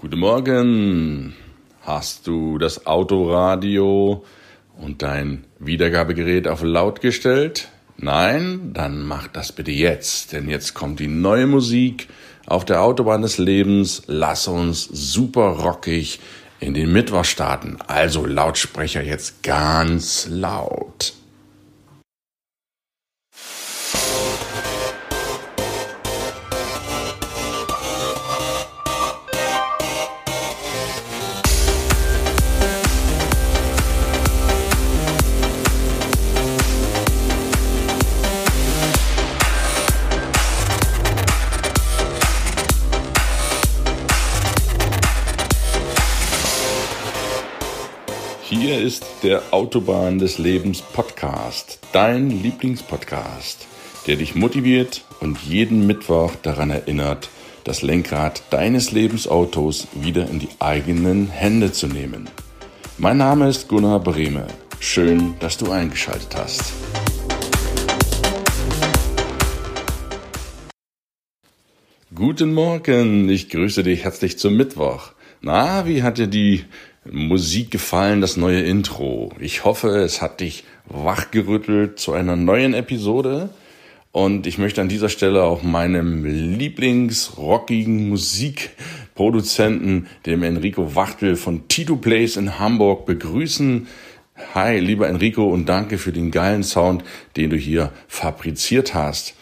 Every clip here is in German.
Guten Morgen. Hast du das Autoradio und dein Wiedergabegerät auf laut gestellt? Nein? Dann mach das bitte jetzt, denn jetzt kommt die neue Musik auf der Autobahn des Lebens. Lass uns super rockig in den Mittwoch starten. Also Lautsprecher jetzt ganz laut. Ist der Autobahn des Lebens Podcast, dein Lieblingspodcast, der dich motiviert und jeden Mittwoch daran erinnert, das Lenkrad deines Lebensautos wieder in die eigenen Hände zu nehmen. Mein Name ist Gunnar Brehme. Schön, dass du eingeschaltet hast. Guten Morgen, ich grüße dich herzlich zum Mittwoch. Na, wie hat dir die Musik gefallen, das neue Intro? Ich hoffe, es hat dich wachgerüttelt zu einer neuen Episode. Und ich möchte an dieser Stelle auch meinem Lieblingsrockigen Musikproduzenten, dem Enrico Wachtel von Tito Place in Hamburg begrüßen. Hi, lieber Enrico und danke für den geilen Sound, den du hier fabriziert hast.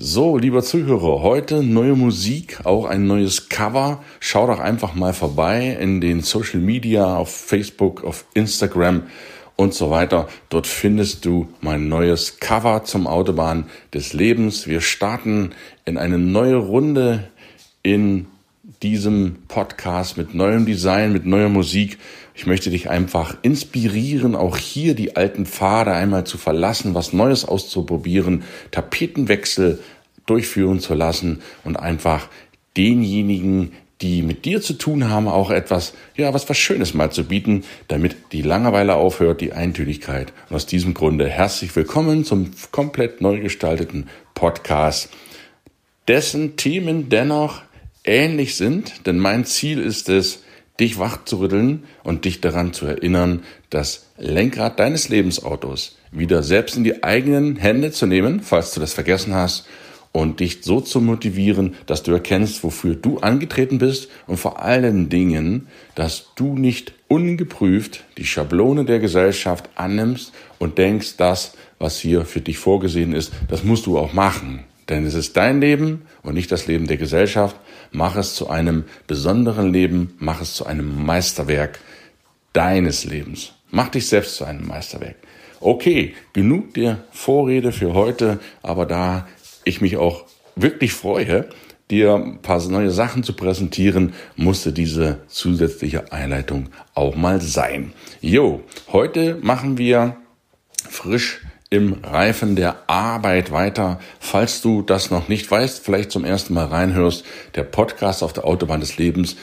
So, lieber Zuhörer, heute neue Musik, auch ein neues Cover. Schau doch einfach mal vorbei in den Social Media, auf Facebook, auf Instagram und so weiter. Dort findest du mein neues Cover zum Autobahn des Lebens. Wir starten in eine neue Runde in diesem Podcast mit neuem Design, mit neuer Musik. Ich möchte dich einfach inspirieren, auch hier die alten Pfade einmal zu verlassen, was Neues auszuprobieren, Tapetenwechsel durchführen zu lassen und einfach denjenigen, die mit dir zu tun haben, auch etwas, ja, was was Schönes mal zu bieten, damit die Langeweile aufhört, die Eintönigkeit. Und aus diesem Grunde herzlich willkommen zum komplett neu gestalteten Podcast, dessen Themen dennoch ähnlich sind, denn mein Ziel ist es, dich wach zu rütteln und dich daran zu erinnern, das Lenkrad deines Lebensautos wieder selbst in die eigenen Hände zu nehmen, falls du das vergessen hast, und dich so zu motivieren, dass du erkennst, wofür du angetreten bist und vor allen Dingen, dass du nicht ungeprüft die Schablone der Gesellschaft annimmst und denkst, das, was hier für dich vorgesehen ist, das musst du auch machen. Denn es ist dein Leben und nicht das Leben der Gesellschaft. Mach es zu einem besonderen Leben, mach es zu einem Meisterwerk deines Lebens. Mach dich selbst zu einem Meisterwerk. Okay, genug der Vorrede für heute, aber da ich mich auch wirklich freue, dir ein paar neue Sachen zu präsentieren, musste diese zusätzliche Einleitung auch mal sein. Jo, heute machen wir frisch im Reifen der Arbeit weiter. Falls du das noch nicht weißt, vielleicht zum ersten Mal reinhörst, der Podcast auf der Autobahn des Lebens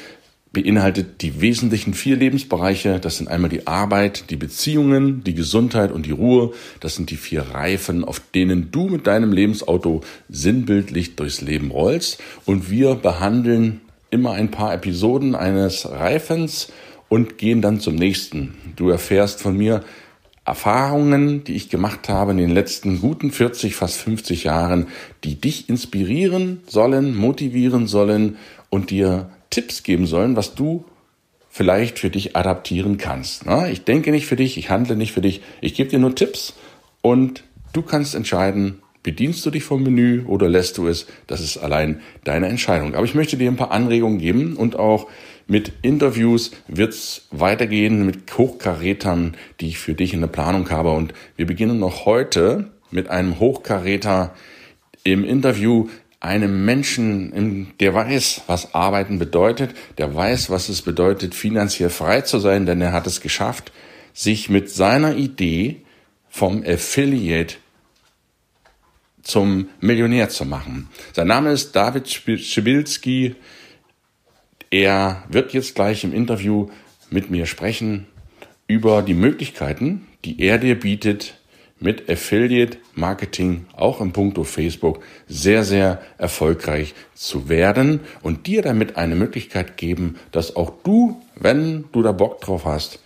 beinhaltet die wesentlichen vier Lebensbereiche. Das sind einmal die Arbeit, die Beziehungen, die Gesundheit und die Ruhe. Das sind die vier Reifen, auf denen du mit deinem Lebensauto sinnbildlich durchs Leben rollst. Und wir behandeln immer ein paar Episoden eines Reifens und gehen dann zum nächsten. Du erfährst von mir, Erfahrungen, die ich gemacht habe in den letzten guten 40, fast 50 Jahren, die dich inspirieren sollen, motivieren sollen und dir Tipps geben sollen, was du vielleicht für dich adaptieren kannst. Ich denke nicht für dich, ich handle nicht für dich, ich gebe dir nur Tipps und du kannst entscheiden, bedienst du dich vom Menü oder lässt du es, das ist allein deine Entscheidung. Aber ich möchte dir ein paar Anregungen geben und auch mit Interviews wird's weitergehen mit Hochkarätern, die ich für dich in der Planung habe. Und wir beginnen noch heute mit einem Hochkaräter im Interview, einem Menschen, der weiß, was Arbeiten bedeutet, der weiß, was es bedeutet, finanziell frei zu sein, denn er hat es geschafft, sich mit seiner Idee vom Affiliate zum Millionär zu machen. Sein Name ist David Schibilski. Er wird jetzt gleich im Interview mit mir sprechen über die Möglichkeiten, die er dir bietet, mit Affiliate Marketing auch im Punkto Facebook sehr, sehr erfolgreich zu werden und dir damit eine Möglichkeit geben, dass auch du, wenn du da Bock drauf hast,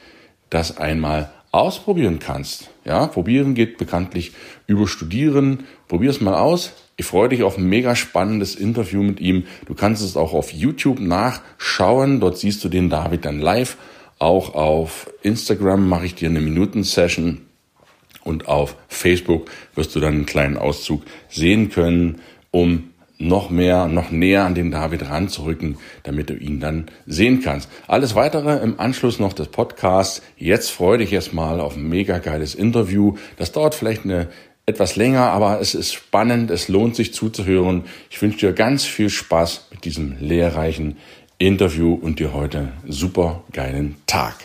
das einmal ausprobieren kannst. Ja, probieren geht bekanntlich über Studieren. Probier es mal aus. Ich freue dich auf ein mega spannendes Interview mit ihm. Du kannst es auch auf YouTube nachschauen. Dort siehst du den David dann live. Auch auf Instagram mache ich dir eine Minuten-Session und auf Facebook wirst du dann einen kleinen Auszug sehen können, um noch mehr, noch näher an den David ranzurücken, damit du ihn dann sehen kannst. Alles weitere im Anschluss noch des Podcasts. Jetzt freue dich erstmal auf ein mega geiles Interview. Das dauert vielleicht eine etwas länger, aber es ist spannend, es lohnt sich zuzuhören. Ich wünsche dir ganz viel Spaß mit diesem lehrreichen Interview und dir heute super geilen Tag.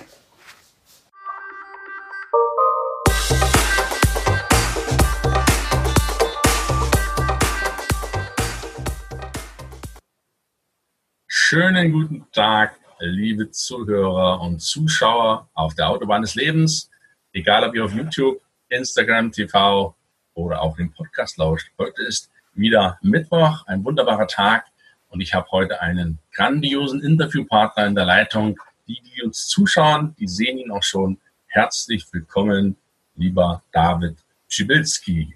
Schönen guten Tag, liebe Zuhörer und Zuschauer auf der Autobahn des Lebens, egal ob ihr auf YouTube, Instagram TV oder auch den Podcast lauscht. Heute ist wieder Mittwoch, ein wunderbarer Tag und ich habe heute einen grandiosen Interviewpartner in der Leitung. Die, die uns zuschauen, die sehen ihn auch schon. Herzlich willkommen, lieber David Schibilski.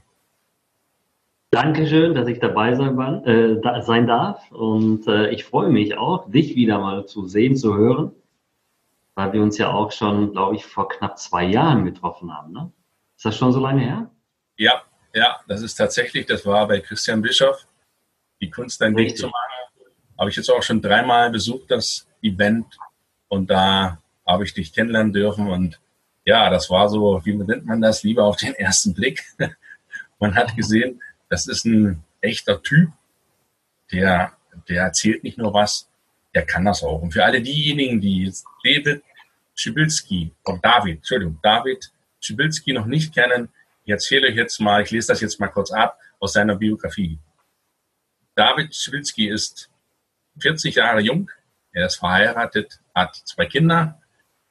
Dankeschön, dass ich dabei sein, äh, da sein darf. Und äh, ich freue mich auch, dich wieder mal zu sehen, zu hören, weil wir uns ja auch schon, glaube ich, vor knapp zwei Jahren getroffen haben. Ne? Ist das schon so lange her? Ja, ja, das ist tatsächlich, das war bei Christian Bischoff, die Kunst ein Weg zu machen. Habe ich jetzt auch schon dreimal besucht, das Event. Und da habe ich dich kennenlernen dürfen. Und ja, das war so, wie nennt man das, lieber auf den ersten Blick. man hat gesehen, das ist ein echter Typ, der, der erzählt nicht nur was, der kann das auch. Und für alle diejenigen, die David Schibilski, oder David, Entschuldigung, David Schibilski noch nicht kennen, ich erzähle euch jetzt mal, ich lese das jetzt mal kurz ab aus seiner Biografie. David Schibilski ist 40 Jahre jung, er ist verheiratet, hat zwei Kinder,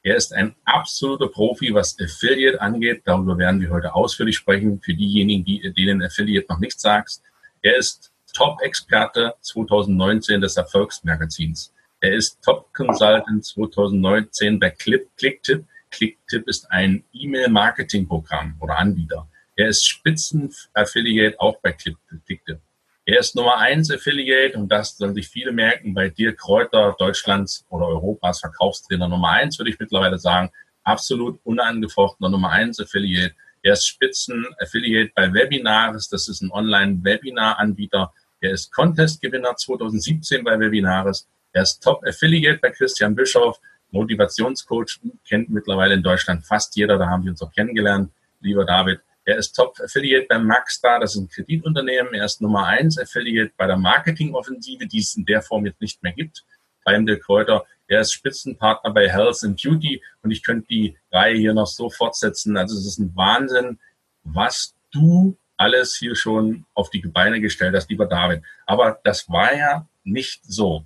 er ist ein absoluter Profi, was Affiliate angeht. Darüber werden wir heute ausführlich sprechen. Für diejenigen, die, denen Affiliate noch nichts sagt. Er ist Top-Experte 2019 des Erfolgsmagazins. Er ist Top-Consultant 2019 bei Clip, Clicktip. Clicktip ist ein E-Mail-Marketing-Programm oder Anbieter. Er ist Spitzen-Affiliate auch bei Clicktip. Er ist Nummer eins Affiliate und das sollen sich viele merken bei Dirk Kräuter, Deutschlands oder Europas Verkaufstrainer Nummer eins, würde ich mittlerweile sagen. Absolut unangefochtener Nummer eins Affiliate. Er ist Spitzen-Affiliate bei Webinaris. Das ist ein Online-Webinar-Anbieter. Er ist Contest-Gewinner 2017 bei Webinaris. Er ist Top-Affiliate bei Christian Bischoff. Motivationscoach kennt mittlerweile in Deutschland fast jeder. Da haben wir uns auch kennengelernt, lieber David. Er ist Top-Affiliate beim Maxstar, das ist ein Kreditunternehmen. Er ist Nummer eins Affiliate bei der Marketingoffensive, die es in der Form jetzt nicht mehr gibt, beim Dirk Kräuter. Er ist Spitzenpartner bei Health and Beauty und ich könnte die Reihe hier noch so fortsetzen. Also es ist ein Wahnsinn, was du alles hier schon auf die Beine gestellt hast, lieber David. Aber das war ja nicht so.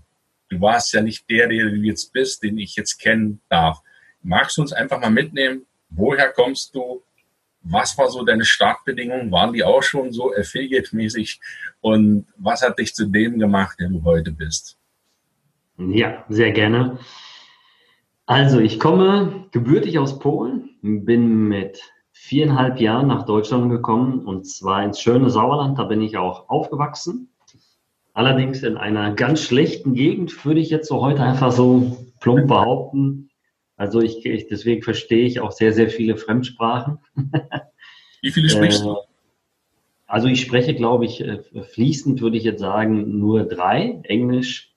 Du warst ja nicht der, der du jetzt bist, den ich jetzt kennen darf. Magst du uns einfach mal mitnehmen? Woher kommst du? was war so deine Startbedingungen? Waren die auch schon so affiliate-mäßig? Und was hat dich zu dem gemacht, der du heute bist? Ja, sehr gerne. Also ich komme gebürtig aus Polen, bin mit viereinhalb Jahren nach Deutschland gekommen und zwar ins schöne Sauerland. Da bin ich auch aufgewachsen. Allerdings in einer ganz schlechten Gegend, würde ich jetzt so heute einfach so plump behaupten. Also ich, ich, deswegen verstehe ich auch sehr, sehr viele Fremdsprachen. Wie viele sprichst du? Äh, also ich spreche, glaube ich, äh, fließend würde ich jetzt sagen, nur drei. Englisch,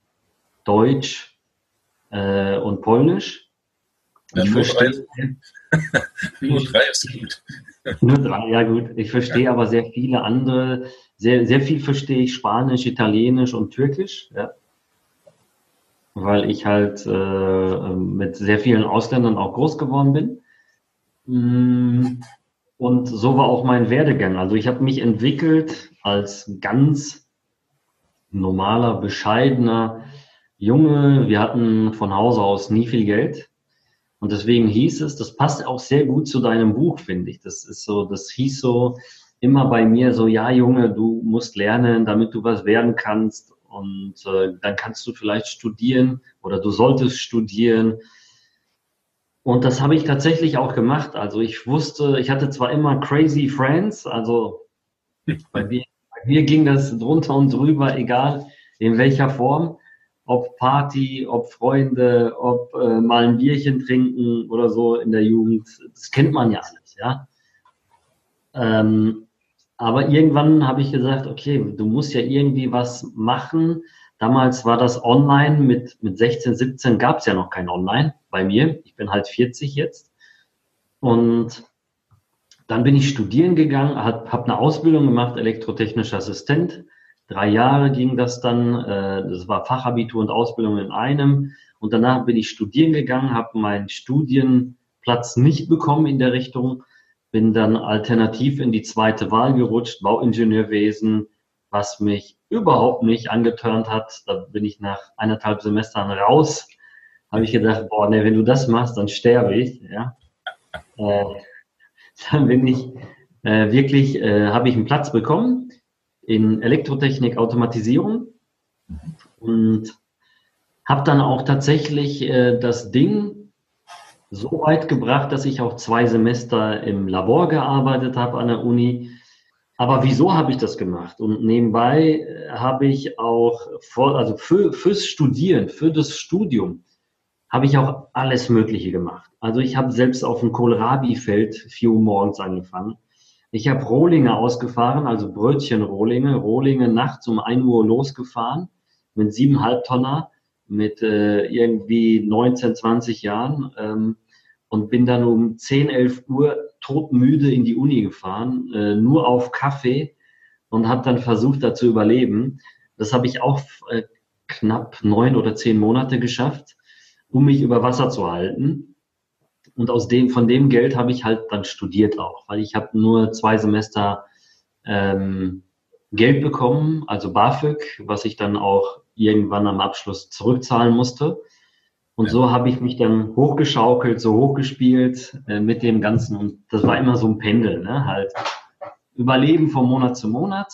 Deutsch äh, und Polnisch. Ja, nur, drei. nur drei ist gut. nur drei, ja gut. Ich verstehe ja. aber sehr viele andere. Sehr, sehr viel verstehe ich Spanisch, Italienisch und Türkisch. Ja weil ich halt äh, mit sehr vielen Ausländern auch groß geworden bin. Mm, und so war auch mein Werdegang. Also ich habe mich entwickelt als ganz normaler, bescheidener Junge. Wir hatten von Hause aus nie viel Geld. Und deswegen hieß es, das passt auch sehr gut zu deinem Buch, finde ich. Das ist so, das hieß so immer bei mir so, ja Junge, du musst lernen, damit du was werden kannst. Und äh, dann kannst du vielleicht studieren oder du solltest studieren. Und das habe ich tatsächlich auch gemacht. Also ich wusste, ich hatte zwar immer crazy friends, also bei mir, bei mir ging das drunter und drüber, egal in welcher Form ob Party, ob Freunde, ob äh, mal ein Bierchen trinken oder so in der Jugend. Das kennt man ja alles, ja. Ähm, aber irgendwann habe ich gesagt, okay, du musst ja irgendwie was machen. Damals war das online, mit, mit 16, 17 gab es ja noch kein Online bei mir. Ich bin halt 40 jetzt. Und dann bin ich studieren gegangen, habe hab eine Ausbildung gemacht, elektrotechnischer Assistent Drei Jahre ging das dann. Äh, das war Fachabitur und Ausbildung in einem. Und danach bin ich studieren gegangen, habe meinen Studienplatz nicht bekommen in der Richtung, bin dann alternativ in die zweite Wahl gerutscht, Bauingenieurwesen, was mich überhaupt nicht angetörnt hat. Da bin ich nach eineinhalb Semestern raus. Habe ich gedacht, boah, ne, wenn du das machst, dann sterbe ich. Ja. Äh, dann bin ich äh, wirklich, äh, habe ich einen Platz bekommen in Elektrotechnik, Automatisierung und habe dann auch tatsächlich äh, das Ding so weit gebracht, dass ich auch zwei Semester im Labor gearbeitet habe an der Uni. Aber wieso habe ich das gemacht? Und nebenbei äh, habe ich auch, vor, also für, fürs Studieren, für das Studium, habe ich auch alles Mögliche gemacht. Also ich habe selbst auf dem Kohlrabi-Feld 4 Uhr morgens angefangen. Ich habe Rohlinge ausgefahren, also Brötchen-Rohlinge, Rohlinge nachts um 1 Uhr losgefahren mit siebeneinhalb Tonner mit äh, irgendwie 19, 20 Jahren ähm, und bin dann um 10, 11 Uhr todmüde in die Uni gefahren, äh, nur auf Kaffee und habe dann versucht, da zu überleben. Das habe ich auch äh, knapp neun oder zehn Monate geschafft, um mich über Wasser zu halten. Und aus dem, von dem Geld habe ich halt dann studiert auch, weil ich habe nur zwei Semester ähm, Geld bekommen, also BAföG, was ich dann auch irgendwann am Abschluss zurückzahlen musste. Und ja. so habe ich mich dann hochgeschaukelt, so hochgespielt äh, mit dem Ganzen. Und das war immer so ein Pendel, ne? halt Überleben von Monat zu Monat.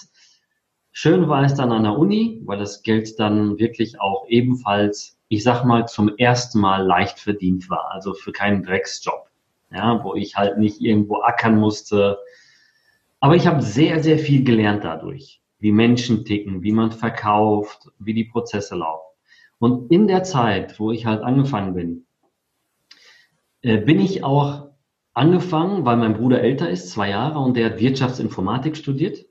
Schön war es dann an der Uni, weil das Geld dann wirklich auch ebenfalls ich sag mal, zum ersten Mal leicht verdient war. Also für keinen Drecksjob. Ja, wo ich halt nicht irgendwo ackern musste. Aber ich habe sehr, sehr viel gelernt dadurch. Wie Menschen ticken, wie man verkauft, wie die Prozesse laufen. Und in der Zeit, wo ich halt angefangen bin, äh, bin ich auch angefangen, weil mein Bruder älter ist, zwei Jahre, und der hat Wirtschaftsinformatik studiert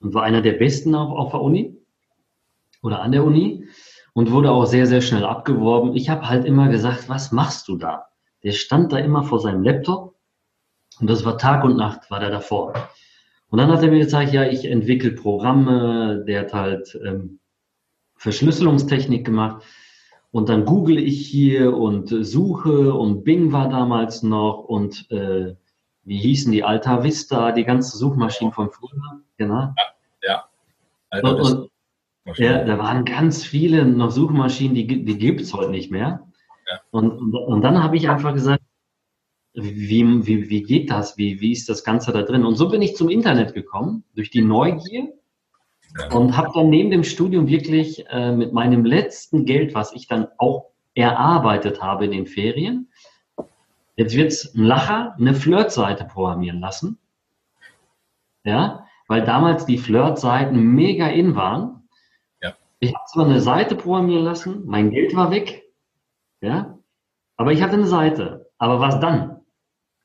und war einer der Besten auch auf der Uni oder an der Uni und wurde auch sehr, sehr schnell abgeworben. Ich habe halt immer gesagt, was machst du da? Der stand da immer vor seinem Laptop und das war Tag und Nacht, war der davor. Und dann hat er mir gesagt, ja, ich entwickle Programme, der hat halt ähm, Verschlüsselungstechnik gemacht. Und dann google ich hier und suche und Bing war damals noch und äh, wie hießen die Alta Vista, die ganze Suchmaschinen von früher, genau. Ja. ja. Und, und, ja, da waren ganz viele noch Suchmaschinen, die, die gibt es heute nicht mehr. Ja. Und, und, und, dann habe ich einfach gesagt, wie, wie, wie geht das? Wie, wie ist das Ganze da drin? Und so bin ich zum Internet gekommen, durch die Neugier. Ja. Und habe dann neben dem Studium wirklich äh, mit meinem letzten Geld, was ich dann auch erarbeitet habe in den Ferien, jetzt wird es ein Lacher, eine Flirtseite programmieren lassen. Ja, weil damals die Flirtseiten mega in waren. Ich habe zwar eine Seite programmieren lassen, mein Geld war weg, ja, aber ich hatte eine Seite. Aber was dann?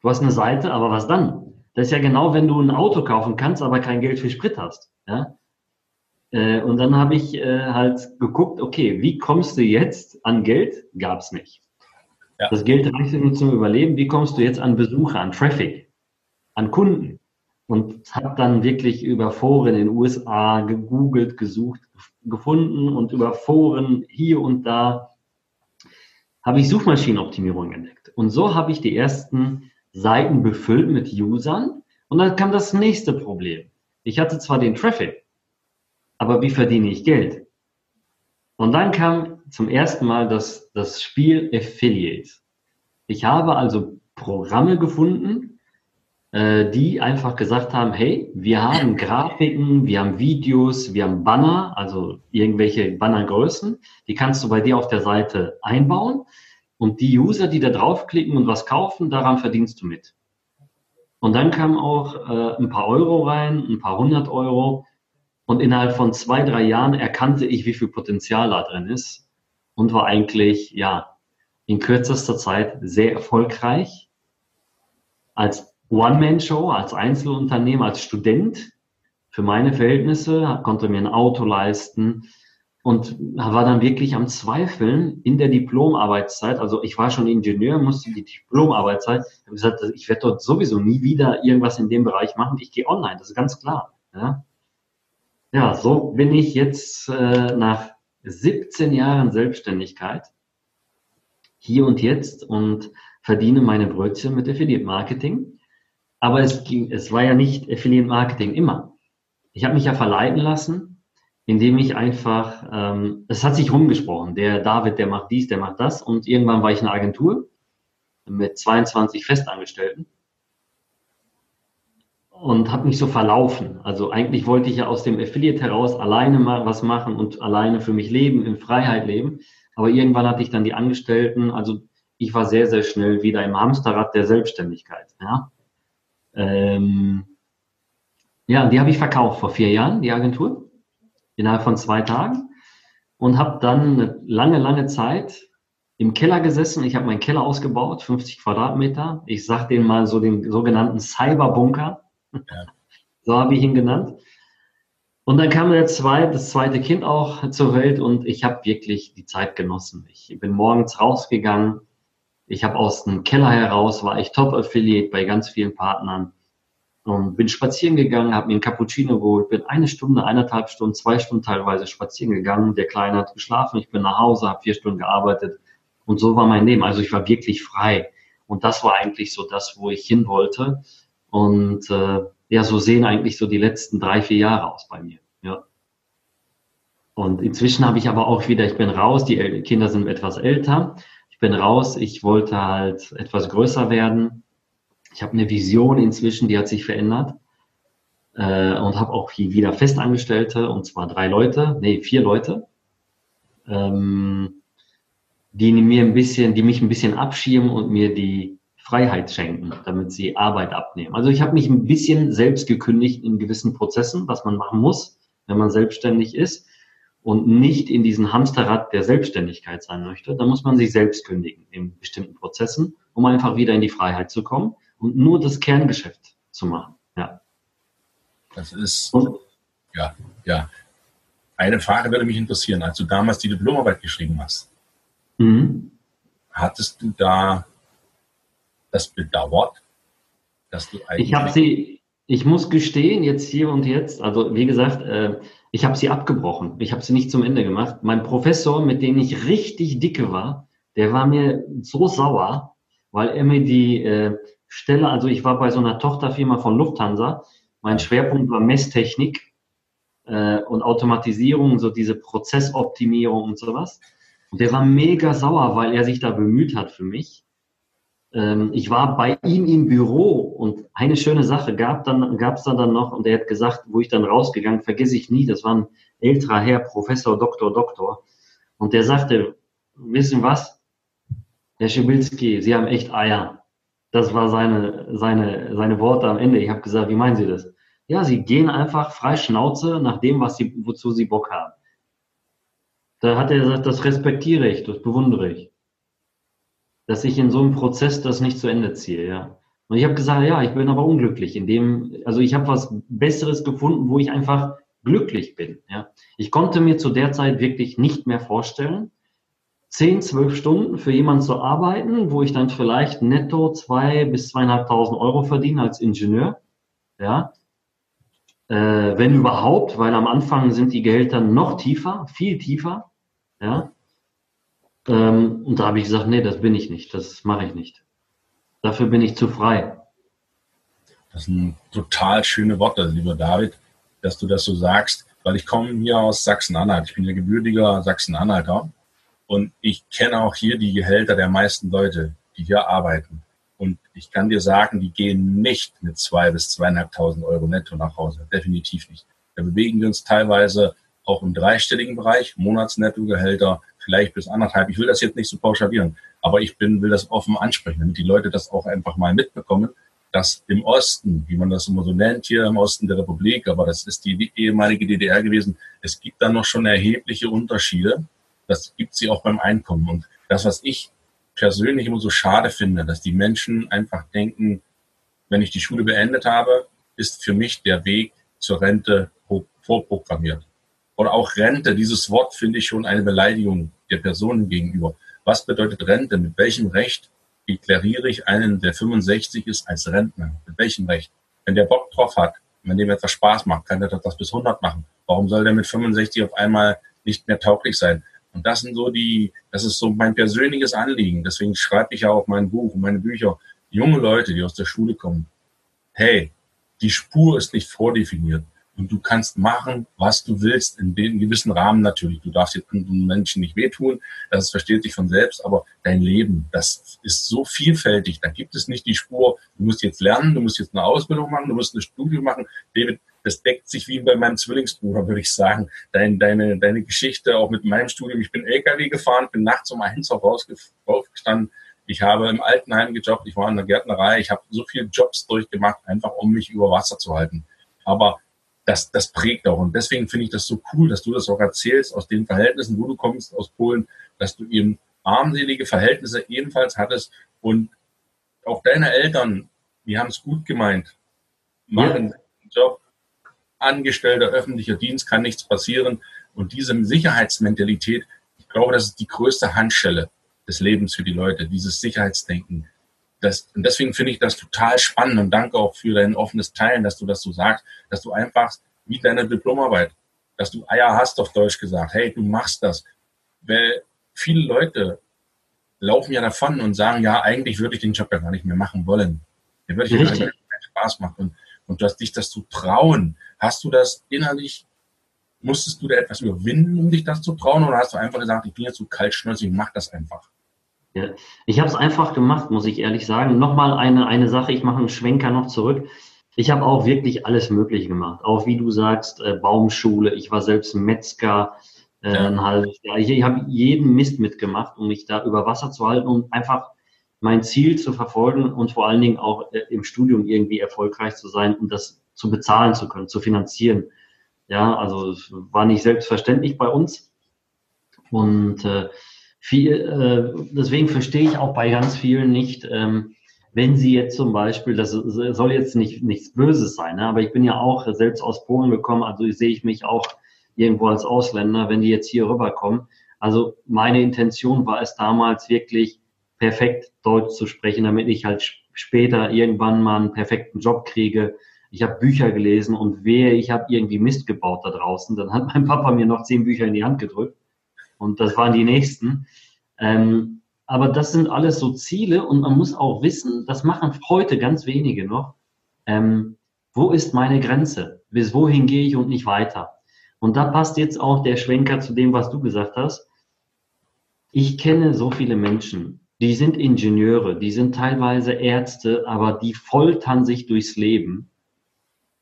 Du hast eine Seite, aber was dann? Das ist ja genau, wenn du ein Auto kaufen kannst, aber kein Geld für Sprit hast, ja. Äh, und dann habe ich äh, halt geguckt, okay, wie kommst du jetzt an Geld? Gab es nicht. Ja. Das Geld reichte nur zum Überleben. Wie kommst du jetzt an Besucher, an Traffic, an Kunden? Und habe dann wirklich über Foren in den USA gegoogelt, gesucht, gefunden und über Foren hier und da habe ich Suchmaschinenoptimierung entdeckt. Und so habe ich die ersten Seiten befüllt mit Usern. Und dann kam das nächste Problem. Ich hatte zwar den Traffic, aber wie verdiene ich Geld? Und dann kam zum ersten Mal das, das Spiel Affiliate. Ich habe also Programme gefunden, äh, die einfach gesagt haben, hey, wir haben Grafiken, wir haben Videos, wir haben Banner, also irgendwelche Bannergrößen, die kannst du bei dir auf der Seite einbauen und die User, die da draufklicken und was kaufen, daran verdienst du mit. Und dann kamen auch äh, ein paar Euro rein, ein paar hundert Euro. Und innerhalb von zwei, drei Jahren erkannte ich, wie viel Potenzial da drin ist und war eigentlich, ja, in kürzester Zeit sehr erfolgreich als One-Man-Show, als Einzelunternehmen, als Student für meine Verhältnisse, konnte mir ein Auto leisten und war dann wirklich am Zweifeln in der Diplomarbeitszeit. Also ich war schon Ingenieur, musste die Diplomarbeitszeit, habe gesagt, ich werde dort sowieso nie wieder irgendwas in dem Bereich machen. Ich gehe online, das ist ganz klar. Ja, ja so bin ich jetzt äh, nach 17 Jahren Selbstständigkeit hier und jetzt und verdiene meine Brötchen mit Affiliate Marketing. Aber es ging, es war ja nicht Affiliate Marketing immer. Ich habe mich ja verleiten lassen, indem ich einfach, ähm, es hat sich rumgesprochen, der David, der macht dies, der macht das und irgendwann war ich in einer Agentur mit 22 Festangestellten und habe mich so verlaufen. Also eigentlich wollte ich ja aus dem Affiliate heraus alleine mal was machen und alleine für mich leben, in Freiheit leben. Aber irgendwann hatte ich dann die Angestellten, also ich war sehr, sehr schnell wieder im Hamsterrad der Selbstständigkeit. Ja, ähm, ja die habe ich verkauft vor vier Jahren, die Agentur, innerhalb von zwei Tagen und habe dann eine lange, lange Zeit im Keller gesessen. Ich habe meinen Keller ausgebaut, 50 Quadratmeter. Ich sage den mal so den sogenannten Cyberbunker. Ja. So habe ich ihn genannt. Und dann kam der zweite, das zweite Kind auch zur Welt und ich habe wirklich die Zeit genossen. Ich bin morgens rausgegangen. Ich habe aus dem Keller heraus, war ich Top-Affiliate bei ganz vielen Partnern und bin spazieren gegangen, habe mir einen Cappuccino geholt, bin eine Stunde, eineinhalb Stunden, zwei Stunden teilweise spazieren gegangen. Der Kleine hat geschlafen, ich bin nach Hause, habe vier Stunden gearbeitet und so war mein Leben. Also ich war wirklich frei und das war eigentlich so das, wo ich hin wollte. Und äh, ja, so sehen eigentlich so die letzten drei, vier Jahre aus bei mir. Ja. Und inzwischen habe ich aber auch wieder, ich bin raus, die Kinder sind etwas älter. Ich bin raus, ich wollte halt etwas größer werden. Ich habe eine Vision inzwischen, die hat sich verändert. Äh, und habe auch hier wieder Festangestellte, und zwar drei Leute, nee, vier Leute, ähm, die mir ein bisschen, die mich ein bisschen abschirmen und mir die Freiheit schenken, damit sie Arbeit abnehmen. Also ich habe mich ein bisschen selbst gekündigt in gewissen Prozessen, was man machen muss, wenn man selbstständig ist und nicht in diesen Hamsterrad der Selbstständigkeit sein möchte. Da muss man sich selbst kündigen in bestimmten Prozessen, um einfach wieder in die Freiheit zu kommen und nur das Kerngeschäft zu machen. Ja. Das ist, und, ja, ja. Eine Frage würde mich interessieren. Als du damals die Diplomarbeit geschrieben hast, mhm. hattest du da das bedauert, dass du eigentlich. Ich habe sie, ich muss gestehen, jetzt hier und jetzt, also wie gesagt, äh, ich habe sie abgebrochen. Ich habe sie nicht zum Ende gemacht. Mein Professor, mit dem ich richtig dicke war, der war mir so sauer, weil er mir die äh, Stelle, also ich war bei so einer Tochterfirma von Lufthansa, mein Schwerpunkt war Messtechnik äh, und Automatisierung, so diese Prozessoptimierung und sowas. Und der war mega sauer, weil er sich da bemüht hat für mich. Ähm, ich war bei ihm im Büro und eine schöne Sache gab dann gab es dann, dann noch und er hat gesagt, wo ich dann rausgegangen, vergesse ich nie, das war ein älterer Herr, Professor, Doktor, Doktor. Und der sagte, wissen was, Herr Schibilski, Sie haben echt Eier. Das war seine seine seine Worte am Ende. Ich habe gesagt, wie meinen Sie das? Ja, Sie gehen einfach frei Schnauze nach dem, was Sie wozu Sie Bock haben. Da hat er gesagt, das respektiere ich, das bewundere ich dass ich in so einem Prozess das nicht zu Ende ziehe, ja. Und ich habe gesagt, ja, ich bin aber unglücklich, in dem, also ich habe was Besseres gefunden, wo ich einfach glücklich bin, ja. Ich konnte mir zu der Zeit wirklich nicht mehr vorstellen, zehn, zwölf Stunden für jemanden zu arbeiten, wo ich dann vielleicht netto zwei bis zweieinhalbtausend Euro verdiene als Ingenieur, ja. Äh, wenn überhaupt, weil am Anfang sind die Gehälter noch tiefer, viel tiefer, ja. Ähm, und da habe ich gesagt, nee, das bin ich nicht, das mache ich nicht. Dafür bin ich zu frei. Das sind total schöne Worte, lieber David, dass du das so sagst, weil ich komme hier aus Sachsen-Anhalt. Ich bin ja gebürtiger Sachsen-Anhalter und ich kenne auch hier die Gehälter der meisten Leute. die hier arbeiten. Und ich kann dir sagen, die gehen nicht mit zwei bis zweieinhalbtausend Euro netto nach Hause. Definitiv nicht. Da bewegen wir uns teilweise auch im dreistelligen Bereich, Monatsnettogehälter, vielleicht bis anderthalb. Ich will das jetzt nicht so pauschalieren, aber ich bin, will das offen ansprechen, damit die Leute das auch einfach mal mitbekommen, dass im Osten, wie man das immer so nennt, hier im Osten der Republik, aber das ist die ehemalige DDR gewesen, es gibt da noch schon erhebliche Unterschiede. Das gibt sie auch beim Einkommen. Und das, was ich persönlich immer so schade finde, dass die Menschen einfach denken, wenn ich die Schule beendet habe, ist für mich der Weg zur Rente vorprogrammiert. Oder auch Rente, dieses Wort finde ich schon eine Beleidigung der Personen gegenüber. Was bedeutet Rente? Mit welchem Recht deklariere ich einen, der 65 ist, als Rentner? Mit welchem Recht? Wenn der Bock drauf hat, wenn dem etwas Spaß macht, kann der das bis 100 machen. Warum soll der mit 65 auf einmal nicht mehr tauglich sein? Und das sind so die, das ist so mein persönliches Anliegen. Deswegen schreibe ich ja auch mein Buch und meine Bücher. Junge Leute, die aus der Schule kommen. Hey, die Spur ist nicht vordefiniert und du kannst machen, was du willst, in dem gewissen Rahmen natürlich. Du darfst jetzt anderen Menschen nicht wehtun, das versteht sich von selbst, aber dein Leben, das ist so vielfältig. Da gibt es nicht die Spur, du musst jetzt lernen, du musst jetzt eine Ausbildung machen, du musst ein Studium machen. David, das deckt sich wie bei meinem Zwillingsbruder, würde ich sagen. Dein, deine, deine Geschichte auch mit meinem Studium. Ich bin LKW gefahren, bin nachts um eins auch rausgestanden. Ich habe im Altenheim gejobbt, ich war in der Gärtnerei, ich habe so viele Jobs durchgemacht, einfach um mich über Wasser zu halten. Aber das, das prägt auch. Und deswegen finde ich das so cool, dass du das auch erzählst aus den Verhältnissen, wo du kommst aus Polen, dass du eben armselige Verhältnisse ebenfalls hattest und auch deine Eltern, die haben es gut gemeint, machen ja. den Job, Angestellter, öffentlicher Dienst, kann nichts passieren. Und diese Sicherheitsmentalität, ich glaube, das ist die größte Handschelle des Lebens für die Leute, dieses Sicherheitsdenken. Das, und deswegen finde ich das total spannend und danke auch für dein offenes Teilen, dass du das so sagst, dass du einfach wie deine Diplomarbeit, dass du Eier hast auf Deutsch gesagt, hey, du machst das. Weil viele Leute laufen ja davon und sagen, ja, eigentlich würde ich den Job ja gar nicht mehr machen wollen. Der würde ich ja keinen Spaß machen. Und, und du hast dich das zu trauen. Hast du das innerlich, musstest du da etwas überwinden, um dich das zu trauen? Oder hast du einfach gesagt, ich bin jetzt so kaltschnäuzig, mach das einfach? Ja, ich habe es einfach gemacht, muss ich ehrlich sagen. Nochmal eine, eine Sache, ich mache einen Schwenker noch zurück. Ich habe auch wirklich alles Mögliche gemacht. Auch wie du sagst, äh, Baumschule, ich war selbst Metzger, äh, ja. halbes Jahr. Ich, ich habe jeden Mist mitgemacht, um mich da über Wasser zu halten und einfach mein Ziel zu verfolgen und vor allen Dingen auch äh, im Studium irgendwie erfolgreich zu sein und das zu bezahlen zu können, zu finanzieren. Ja, also war nicht selbstverständlich bei uns. Und äh, viel, äh, deswegen verstehe ich auch bei ganz vielen nicht, ähm, wenn sie jetzt zum Beispiel, das soll jetzt nicht nichts Böses sein, ne? aber ich bin ja auch selbst aus Polen gekommen, also sehe ich mich auch irgendwo als Ausländer, wenn die jetzt hier rüberkommen. Also meine Intention war es damals wirklich perfekt Deutsch zu sprechen, damit ich halt später irgendwann mal einen perfekten Job kriege. Ich habe Bücher gelesen und wehe, ich habe irgendwie Mist gebaut da draußen. Dann hat mein Papa mir noch zehn Bücher in die Hand gedrückt und das waren die nächsten. Ähm, aber das sind alles so Ziele und man muss auch wissen, das machen heute ganz wenige noch. Ähm, wo ist meine Grenze? Bis wohin gehe ich und nicht weiter? Und da passt jetzt auch der Schwenker zu dem, was du gesagt hast. Ich kenne so viele Menschen, die sind Ingenieure, die sind teilweise Ärzte, aber die foltern sich durchs Leben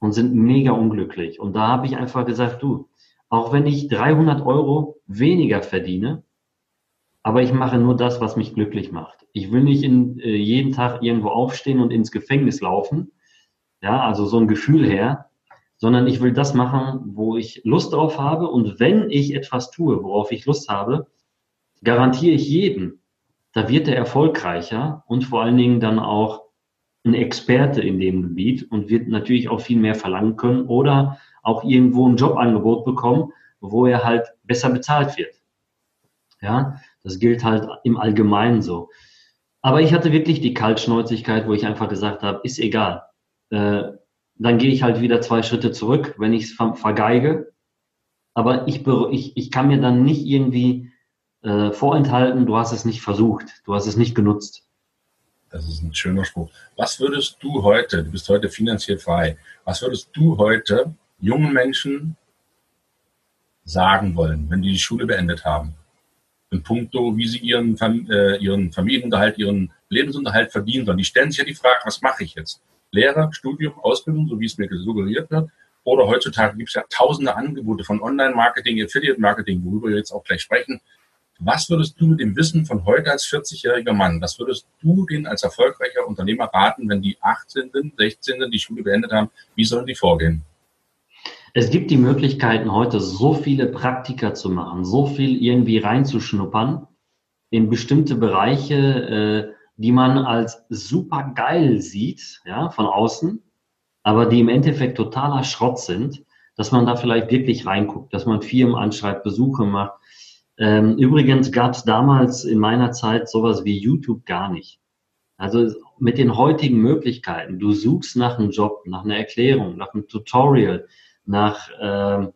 und sind mega unglücklich. Und da habe ich einfach gesagt, du, auch wenn ich 300 Euro weniger verdiene, aber ich mache nur das, was mich glücklich macht. Ich will nicht in, äh, jeden Tag irgendwo aufstehen und ins Gefängnis laufen, ja, also so ein Gefühl her, sondern ich will das machen, wo ich Lust drauf habe und wenn ich etwas tue, worauf ich Lust habe, garantiere ich jeden, da wird er erfolgreicher und vor allen Dingen dann auch ein Experte in dem Gebiet und wird natürlich auch viel mehr verlangen können oder auch irgendwo ein Jobangebot bekommen, wo er halt besser bezahlt wird. Ja, das gilt halt im Allgemeinen so. Aber ich hatte wirklich die Kaltschnäuzigkeit, wo ich einfach gesagt habe, ist egal. Äh, dann gehe ich halt wieder zwei Schritte zurück, wenn ich es vergeige. Aber ich, ich, ich kann mir dann nicht irgendwie äh, vorenthalten, du hast es nicht versucht, du hast es nicht genutzt. Das ist ein schöner Spruch. Was würdest du heute, du bist heute finanziell frei, was würdest du heute jungen Menschen sagen wollen, wenn die die Schule beendet haben? In puncto, wie sie ihren, äh, ihren Familienunterhalt, ihren Lebensunterhalt verdienen sollen. Die stellen sich ja die Frage, was mache ich jetzt? Lehre, Studium, Ausbildung, so wie es mir suggeriert wird. Oder heutzutage gibt es ja tausende Angebote von Online-Marketing, Affiliate-Marketing, worüber wir jetzt auch gleich sprechen. Was würdest du dem Wissen von heute als 40-jähriger Mann, was würdest du denen als erfolgreicher Unternehmer raten, wenn die 18., 16. die Schule beendet haben? Wie sollen die vorgehen? Es gibt die Möglichkeiten, heute so viele Praktika zu machen, so viel irgendwie reinzuschnuppern in bestimmte Bereiche, äh, die man als super geil sieht, ja, von außen, aber die im Endeffekt totaler Schrott sind, dass man da vielleicht wirklich reinguckt, dass man Firmen anschreibt, Besuche macht. Ähm, übrigens gab es damals in meiner Zeit sowas wie YouTube gar nicht. Also mit den heutigen Möglichkeiten, du suchst nach einem Job, nach einer Erklärung, nach einem Tutorial, nach äh,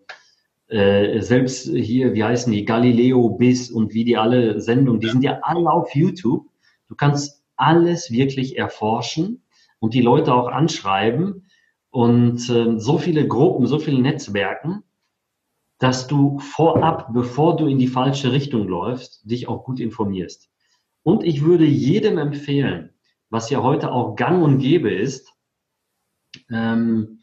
äh, selbst hier, wie heißen die, Galileo, BIS und wie die alle Sendungen, die sind ja alle auf YouTube. Du kannst alles wirklich erforschen und die Leute auch anschreiben und äh, so viele Gruppen, so viele Netzwerken, dass du vorab, bevor du in die falsche Richtung läufst, dich auch gut informierst. Und ich würde jedem empfehlen, was ja heute auch gang und gäbe ist, ähm,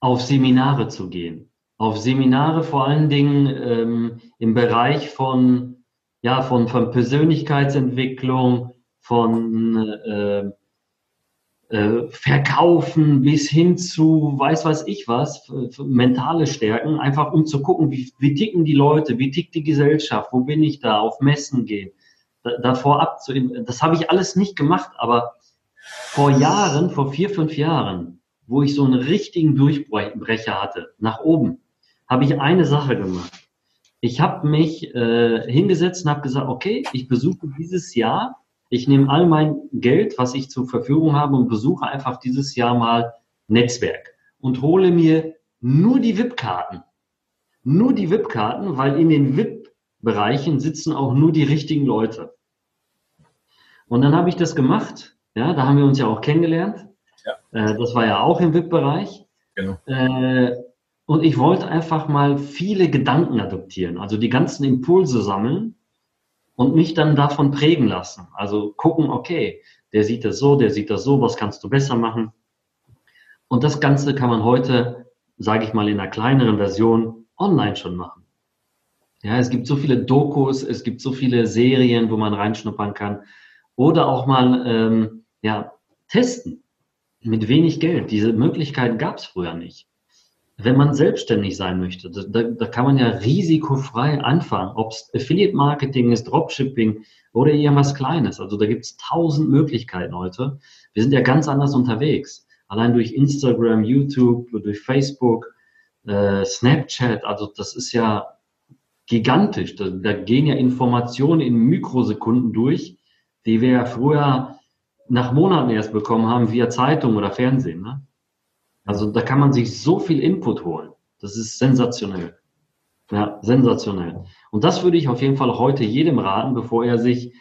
auf Seminare zu gehen. Auf Seminare vor allen Dingen ähm, im Bereich von, ja, von, von Persönlichkeitsentwicklung, von äh, äh, Verkaufen bis hin zu weiß was ich was, mentale Stärken, einfach um zu gucken, wie, wie ticken die Leute, wie tickt die Gesellschaft, wo bin ich da, auf Messen gehen, da, davor ab zu, das habe ich alles nicht gemacht, aber vor Jahren, vor vier, fünf Jahren, wo ich so einen richtigen Durchbrecher hatte, nach oben, habe ich eine Sache gemacht. Ich habe mich äh, hingesetzt und habe gesagt, okay, ich besuche dieses Jahr ich nehme all mein Geld, was ich zur Verfügung habe und besuche einfach dieses Jahr mal Netzwerk und hole mir nur die VIP-Karten. Nur die VIP-Karten, weil in den VIP-Bereichen sitzen auch nur die richtigen Leute. Und dann habe ich das gemacht. Ja, da haben wir uns ja auch kennengelernt. Ja. Äh, das war ja auch im VIP-Bereich. Genau. Äh, und ich wollte einfach mal viele Gedanken adoptieren, also die ganzen Impulse sammeln und mich dann davon prägen lassen. Also gucken, okay, der sieht das so, der sieht das so, was kannst du besser machen? Und das Ganze kann man heute, sage ich mal, in einer kleineren Version online schon machen. Ja, es gibt so viele Dokus, es gibt so viele Serien, wo man reinschnuppern kann. Oder auch mal ähm, ja, testen mit wenig Geld. Diese Möglichkeit gab es früher nicht wenn man selbstständig sein möchte, da, da kann man ja risikofrei anfangen, ob es Affiliate Marketing ist, Dropshipping oder irgendwas Kleines. Also da gibt es tausend Möglichkeiten heute. Wir sind ja ganz anders unterwegs. Allein durch Instagram, YouTube, durch Facebook, äh, Snapchat, also das ist ja gigantisch. Da, da gehen ja Informationen in Mikrosekunden durch, die wir ja früher nach Monaten erst bekommen haben via Zeitung oder Fernsehen. Ne? Also da kann man sich so viel Input holen. Das ist sensationell. Ja, sensationell. Und das würde ich auf jeden Fall heute jedem raten, bevor er sich,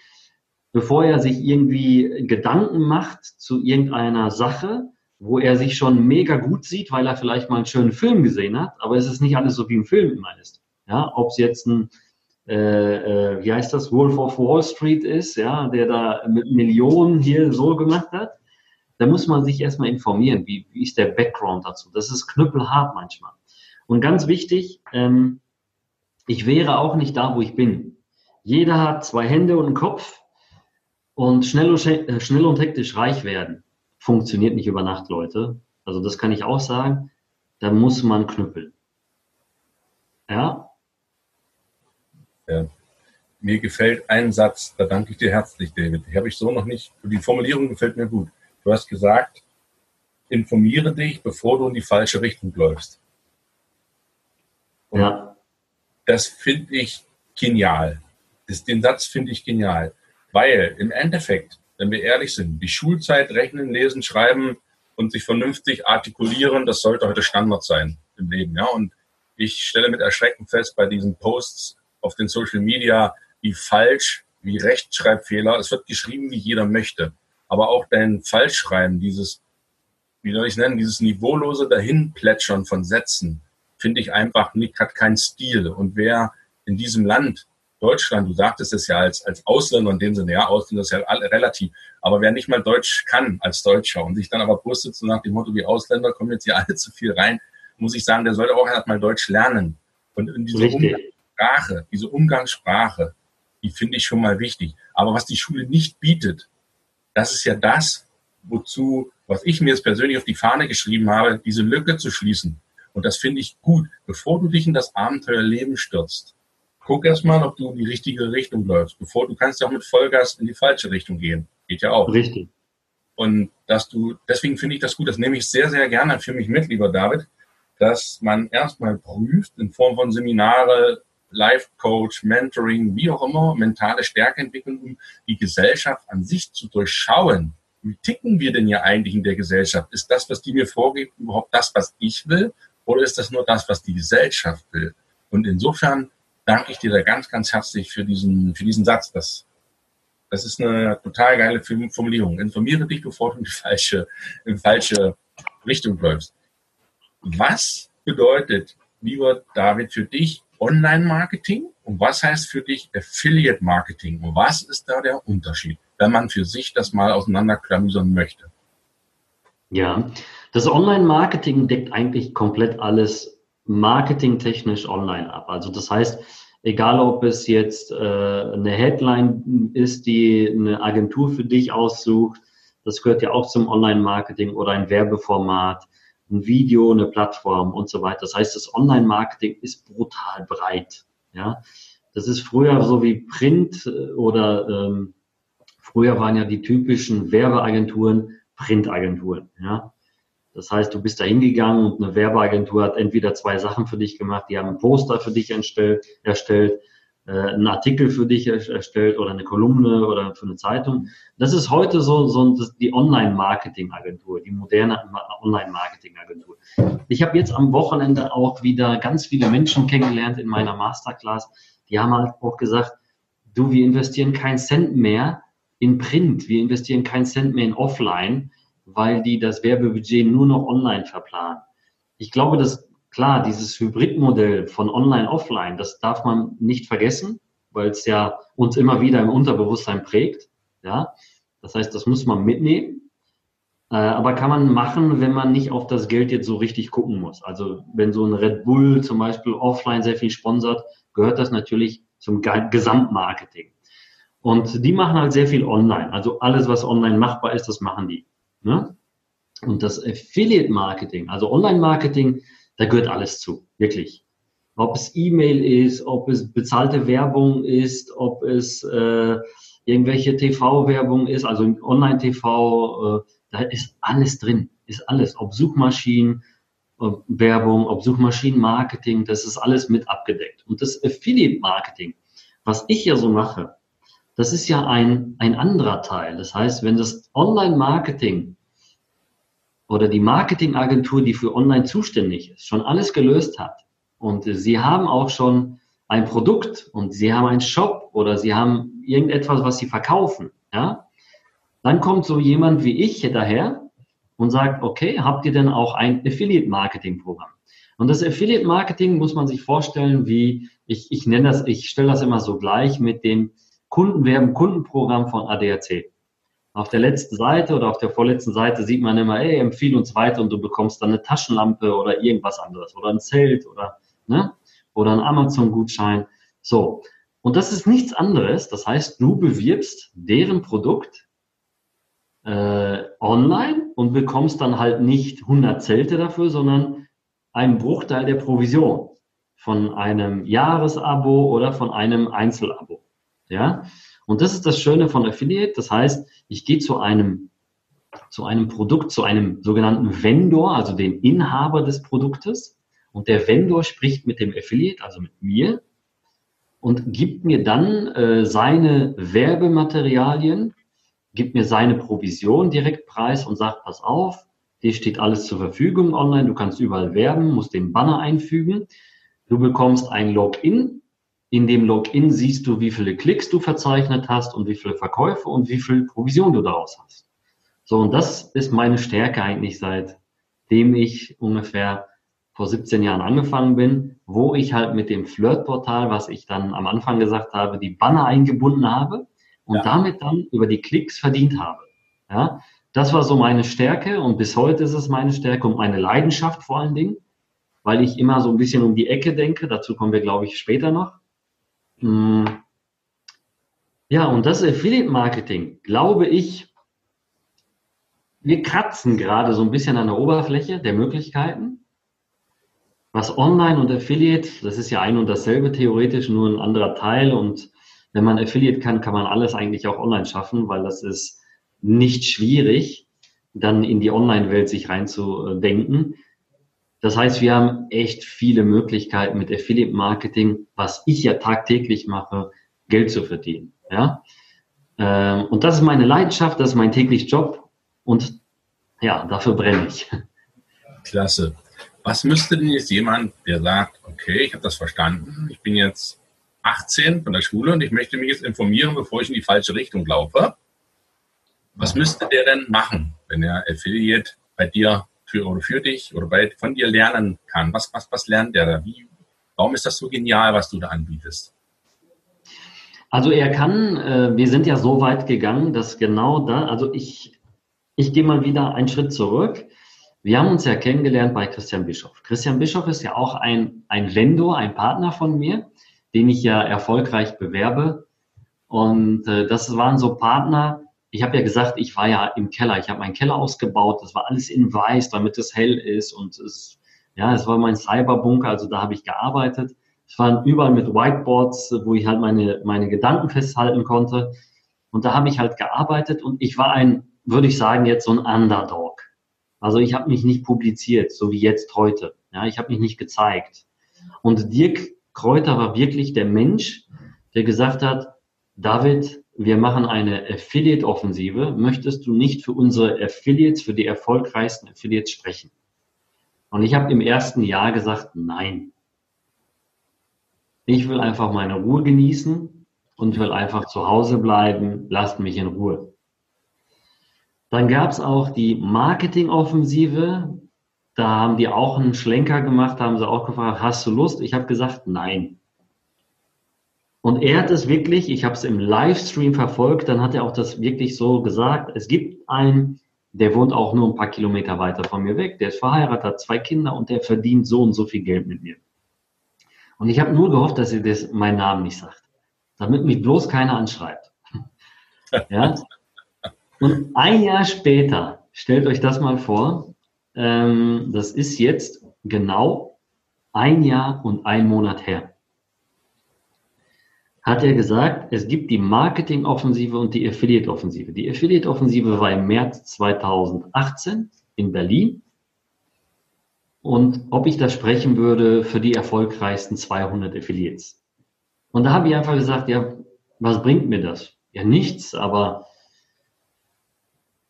bevor er sich irgendwie Gedanken macht zu irgendeiner Sache, wo er sich schon mega gut sieht, weil er vielleicht mal einen schönen Film gesehen hat, aber es ist nicht alles so wie im Film immer ist. Ja, ob es jetzt ein, äh, äh, wie heißt das, Wolf of Wall Street ist, ja, der da mit Millionen hier so gemacht hat, da muss man sich erstmal informieren, wie, wie ist der Background dazu. Das ist knüppelhart manchmal. Und ganz wichtig, ähm, ich wäre auch nicht da, wo ich bin. Jeder hat zwei Hände und einen Kopf und schnell und, äh, schnell und hektisch reich werden. Funktioniert nicht über Nacht, Leute. Also das kann ich auch sagen. Da muss man knüppeln. Ja? Ja. Mir gefällt ein Satz, da danke ich dir herzlich, David. Die habe ich so noch nicht, die Formulierung gefällt mir gut. Du hast gesagt, informiere dich, bevor du in die falsche Richtung läufst. Und ja. Das finde ich genial. Das, den Satz finde ich genial. Weil im Endeffekt, wenn wir ehrlich sind, die Schulzeit rechnen, lesen, schreiben und sich vernünftig artikulieren, das sollte heute Standard sein im Leben. Ja? Und ich stelle mit Erschrecken fest bei diesen Posts auf den Social Media, wie falsch, wie Rechtschreibfehler. Es wird geschrieben, wie jeder möchte aber auch dein Falschschreiben, dieses, wie soll ich es nennen, dieses niveaulose Dahinplätschern von Sätzen, finde ich einfach nicht, hat keinen Stil. Und wer in diesem Land Deutschland, du sagtest es ja als, als Ausländer in dem Sinne, ja, Ausländer ist ja alle relativ, aber wer nicht mal Deutsch kann als Deutscher und sich dann aber brüstet so nach dem Motto, die Ausländer kommen jetzt hier alle zu viel rein, muss ich sagen, der sollte auch erstmal Deutsch lernen. Und in diese Umgangssprache, diese Umgangssprache, die finde ich schon mal wichtig. Aber was die Schule nicht bietet, das ist ja das, wozu, was ich mir jetzt persönlich auf die Fahne geschrieben habe, diese Lücke zu schließen. Und das finde ich gut. Bevor du dich in das Abenteuerleben stürzt, guck erst mal, ob du in die richtige Richtung läufst. Bevor du kannst ja auch mit Vollgas in die falsche Richtung gehen. Geht ja auch. Richtig. Und dass du, deswegen finde ich das gut, das nehme ich sehr, sehr gerne für mich mit, lieber David, dass man erstmal prüft in Form von Seminare, Life Coach, Mentoring, wie auch immer, mentale Stärke entwickeln, um die Gesellschaft an sich zu durchschauen. Wie ticken wir denn ja eigentlich in der Gesellschaft? Ist das, was die mir vorgibt, überhaupt das, was ich will? Oder ist das nur das, was die Gesellschaft will? Und insofern danke ich dir da ganz, ganz herzlich für diesen, für diesen Satz. Das, das ist eine total geile Formulierung. Informiere dich, bevor du in die falsche, in die falsche Richtung läufst. Was bedeutet, lieber David, für dich Online-Marketing und was heißt für dich Affiliate-Marketing? Und was ist da der Unterschied, wenn man für sich das mal auseinanderklamüsern möchte? Ja, das Online-Marketing deckt eigentlich komplett alles marketingtechnisch online ab. Also das heißt, egal ob es jetzt äh, eine Headline ist, die eine Agentur für dich aussucht, das gehört ja auch zum Online-Marketing oder ein Werbeformat, ein Video, eine Plattform und so weiter. Das heißt, das Online-Marketing ist brutal breit. Ja, das ist früher so wie Print äh, oder ähm, früher waren ja die typischen Werbeagenturen Printagenturen. Ja, das heißt, du bist da hingegangen und eine Werbeagentur hat entweder zwei Sachen für dich gemacht, die haben ein Poster für dich erstellt, erstellt einen Artikel für dich erstellt oder eine Kolumne oder für eine Zeitung. Das ist heute so, so die Online-Marketing-Agentur, die moderne Online-Marketing-Agentur. Ich habe jetzt am Wochenende auch wieder ganz viele Menschen kennengelernt in meiner Masterclass. Die haben halt auch gesagt, du, wir investieren keinen Cent mehr in Print, wir investieren keinen Cent mehr in Offline weil die das Werbebudget nur noch online verplanen. Ich glaube, dass klar, dieses Hybridmodell von online, offline, das darf man nicht vergessen, weil es ja uns immer wieder im Unterbewusstsein prägt. Ja, das heißt, das muss man mitnehmen. Äh, aber kann man machen, wenn man nicht auf das Geld jetzt so richtig gucken muss. Also wenn so ein Red Bull zum Beispiel offline sehr viel sponsert, gehört das natürlich zum Gesamtmarketing. Und die machen halt sehr viel online. Also alles, was online machbar ist, das machen die. Ne? Und das Affiliate-Marketing, also Online-Marketing, da gehört alles zu, wirklich. Ob es E-Mail ist, ob es bezahlte Werbung ist, ob es äh, irgendwelche TV-Werbung ist, also Online-TV, äh, da ist alles drin, ist alles. Ob Suchmaschinen, ob Werbung, ob Suchmaschinen-Marketing, das ist alles mit abgedeckt. Und das Affiliate-Marketing, was ich ja so mache, das ist ja ein, ein anderer Teil. Das heißt, wenn das Online-Marketing oder die Marketingagentur, die für Online zuständig ist, schon alles gelöst hat und sie haben auch schon ein Produkt und sie haben einen Shop oder sie haben irgendetwas, was sie verkaufen, ja, dann kommt so jemand wie ich daher und sagt, okay, habt ihr denn auch ein Affiliate-Marketing-Programm? Und das Affiliate-Marketing muss man sich vorstellen, wie ich, ich nenne das, ich stelle das immer so gleich mit dem Kundenwerben, Kundenprogramm von ADAC. Auf der letzten Seite oder auf der vorletzten Seite sieht man immer, ey, empfehle uns weiter und du bekommst dann eine Taschenlampe oder irgendwas anderes oder ein Zelt oder, ne, oder ein Amazon-Gutschein. So. Und das ist nichts anderes. Das heißt, du bewirbst deren Produkt äh, online und bekommst dann halt nicht 100 Zelte dafür, sondern einen Bruchteil der Provision von einem Jahresabo oder von einem Einzelabo. Ja? Und das ist das Schöne von Affiliate. Das heißt, ich gehe zu einem, zu einem Produkt, zu einem sogenannten Vendor, also dem Inhaber des Produktes. Und der Vendor spricht mit dem Affiliate, also mit mir, und gibt mir dann äh, seine Werbematerialien, gibt mir seine Provision direkt preis und sagt, pass auf, dir steht alles zur Verfügung online, du kannst überall werben, musst den Banner einfügen. Du bekommst ein Login in dem Login siehst du, wie viele Klicks du verzeichnet hast und wie viele Verkäufe und wie viel Provision du daraus hast. So, und das ist meine Stärke eigentlich seitdem ich ungefähr vor 17 Jahren angefangen bin, wo ich halt mit dem Flirtportal, was ich dann am Anfang gesagt habe, die Banner eingebunden habe und ja. damit dann über die Klicks verdient habe. Ja, das war so meine Stärke und bis heute ist es meine Stärke und meine Leidenschaft vor allen Dingen, weil ich immer so ein bisschen um die Ecke denke. Dazu kommen wir, glaube ich, später noch. Hm. Ja, und das Affiliate Marketing, glaube ich, wir kratzen gerade so ein bisschen an der Oberfläche der Möglichkeiten. Was Online und Affiliate, das ist ja ein und dasselbe theoretisch, nur ein anderer Teil. Und wenn man Affiliate kann, kann man alles eigentlich auch online schaffen, weil das ist nicht schwierig, dann in die Online-Welt sich reinzudenken. Das heißt, wir haben echt viele Möglichkeiten mit Affiliate Marketing, was ich ja tagtäglich mache, Geld zu verdienen. Ja? Ähm, und das ist meine Leidenschaft, das ist mein täglich Job und ja, dafür brenne ich. Klasse. Was müsste denn jetzt jemand, der sagt, okay, ich habe das verstanden, ich bin jetzt 18 von der Schule und ich möchte mich jetzt informieren, bevor ich in die falsche Richtung laufe. Was müsste der denn machen, wenn er Affiliate bei dir für oder für dich oder bei, von dir lernen kann? Was, was, was lernt der da? Wie, warum ist das so genial, was du da anbietest? Also er kann, äh, wir sind ja so weit gegangen, dass genau da, also ich, ich gehe mal wieder einen Schritt zurück. Wir haben uns ja kennengelernt bei Christian Bischoff. Christian Bischoff ist ja auch ein, ein Vendor, ein Partner von mir, den ich ja erfolgreich bewerbe. Und äh, das waren so Partner, ich habe ja gesagt, ich war ja im Keller. Ich habe meinen Keller ausgebaut. Das war alles in weiß, damit es hell ist. Und es, ja, es war mein Cyberbunker. Also da habe ich gearbeitet. Es waren überall mit Whiteboards, wo ich halt meine, meine Gedanken festhalten konnte. Und da habe ich halt gearbeitet und ich war ein, würde ich sagen, jetzt so ein Underdog. Also ich habe mich nicht publiziert, so wie jetzt heute. Ja, ich habe mich nicht gezeigt. Und Dirk Kräuter war wirklich der Mensch, der gesagt hat, David, wir machen eine Affiliate-Offensive. Möchtest du nicht für unsere Affiliates, für die erfolgreichsten Affiliates sprechen? Und ich habe im ersten Jahr gesagt, nein. Ich will einfach meine Ruhe genießen und will einfach zu Hause bleiben. Lasst mich in Ruhe. Dann gab es auch die Marketing-Offensive. Da haben die auch einen Schlenker gemacht, haben sie auch gefragt, hast du Lust? Ich habe gesagt, nein. Und er hat es wirklich, ich habe es im Livestream verfolgt, dann hat er auch das wirklich so gesagt. Es gibt einen, der wohnt auch nur ein paar Kilometer weiter von mir weg, der ist verheiratet, hat zwei Kinder und der verdient so und so viel Geld mit mir. Und ich habe nur gehofft, dass er das, meinen Namen nicht sagt, damit mich bloß keiner anschreibt. ja? Und ein Jahr später, stellt euch das mal vor, ähm, das ist jetzt genau ein Jahr und ein Monat her hat er gesagt, es gibt die Marketing-Offensive und die Affiliate-Offensive. Die Affiliate-Offensive war im März 2018 in Berlin. Und ob ich das sprechen würde für die erfolgreichsten 200 Affiliates. Und da habe ich einfach gesagt, ja, was bringt mir das? Ja, nichts, aber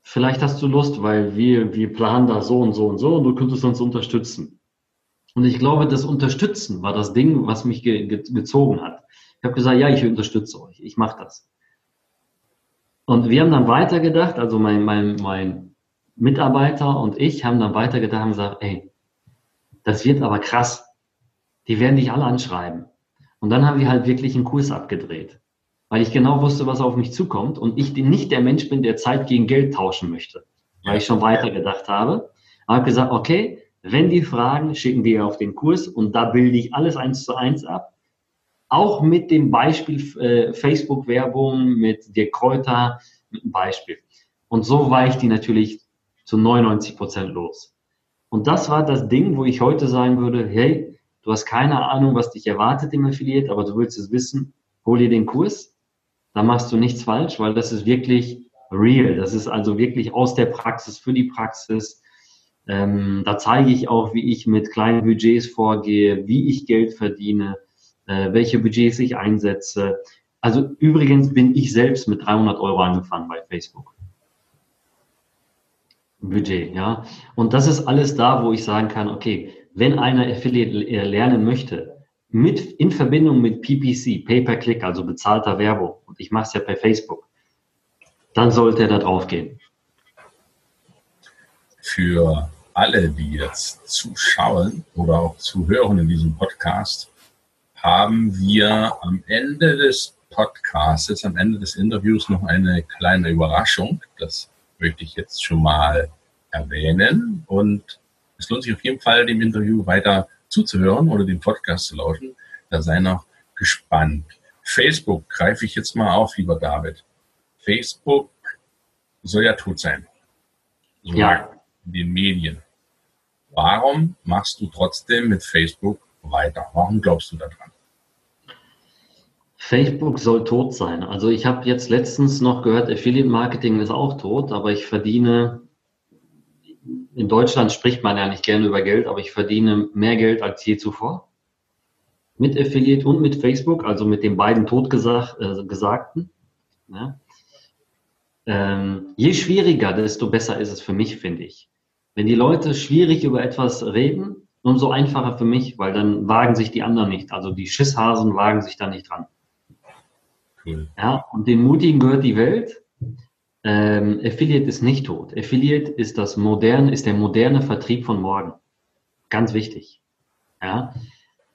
vielleicht hast du Lust, weil wir, wir planen da so und so und so und du könntest uns unterstützen. Und ich glaube, das Unterstützen war das Ding, was mich ge ge gezogen hat. Ich habe gesagt, ja, ich unterstütze euch, ich mache das. Und wir haben dann weitergedacht, also mein, mein, mein Mitarbeiter und ich haben dann weitergedacht und gesagt, ey, das wird aber krass. Die werden dich alle anschreiben. Und dann haben wir halt wirklich einen Kurs abgedreht, weil ich genau wusste, was auf mich zukommt und ich nicht der Mensch bin, der Zeit gegen Geld tauschen möchte, weil ich schon weitergedacht habe. Ich habe gesagt, okay, wenn die fragen, schicken wir auf den Kurs und da bilde ich alles eins zu eins ab auch mit dem Beispiel äh, Facebook-Werbung, mit der Kräuter, mit dem Beispiel. Und so war ich die natürlich zu 99 Prozent los. Und das war das Ding, wo ich heute sagen würde, hey, du hast keine Ahnung, was dich erwartet im Affiliate, aber du willst es wissen, hol dir den Kurs, da machst du nichts falsch, weil das ist wirklich real. Das ist also wirklich aus der Praxis für die Praxis. Ähm, da zeige ich auch, wie ich mit kleinen Budgets vorgehe, wie ich Geld verdiene, äh, welche Budgets ich einsetze. Also übrigens bin ich selbst mit 300 Euro angefangen bei Facebook. Budget, ja. Und das ist alles da, wo ich sagen kann, okay, wenn einer Affiliate lernen möchte, mit, in Verbindung mit PPC, Pay-per-Click, also bezahlter Werbung, und ich mache es ja per Facebook, dann sollte er da drauf gehen. Für alle, die jetzt zuschauen oder auch zuhören in diesem Podcast, haben wir am Ende des Podcasts, am Ende des Interviews noch eine kleine Überraschung. Das möchte ich jetzt schon mal erwähnen. Und es lohnt sich auf jeden Fall, dem Interview weiter zuzuhören oder den Podcast zu lauschen. Da sei noch gespannt. Facebook greife ich jetzt mal auf, lieber David. Facebook soll ja tot sein. So ja. in den Medien. Warum machst du trotzdem mit Facebook weiter? Warum glaubst du daran? Facebook soll tot sein. Also ich habe jetzt letztens noch gehört, Affiliate Marketing ist auch tot, aber ich verdiene, in Deutschland spricht man ja nicht gerne über Geld, aber ich verdiene mehr Geld als je zuvor. Mit Affiliate und mit Facebook, also mit den beiden Totgesagten. Äh, ja. ähm, je schwieriger, desto besser ist es für mich, finde ich. Wenn die Leute schwierig über etwas reden, umso einfacher für mich, weil dann wagen sich die anderen nicht. Also die Schisshasen wagen sich da nicht dran. Cool. Ja, und den Mutigen gehört die Welt. Ähm, Affiliate ist nicht tot. Affiliate ist das moderne, ist der moderne Vertrieb von morgen. Ganz wichtig. Ja.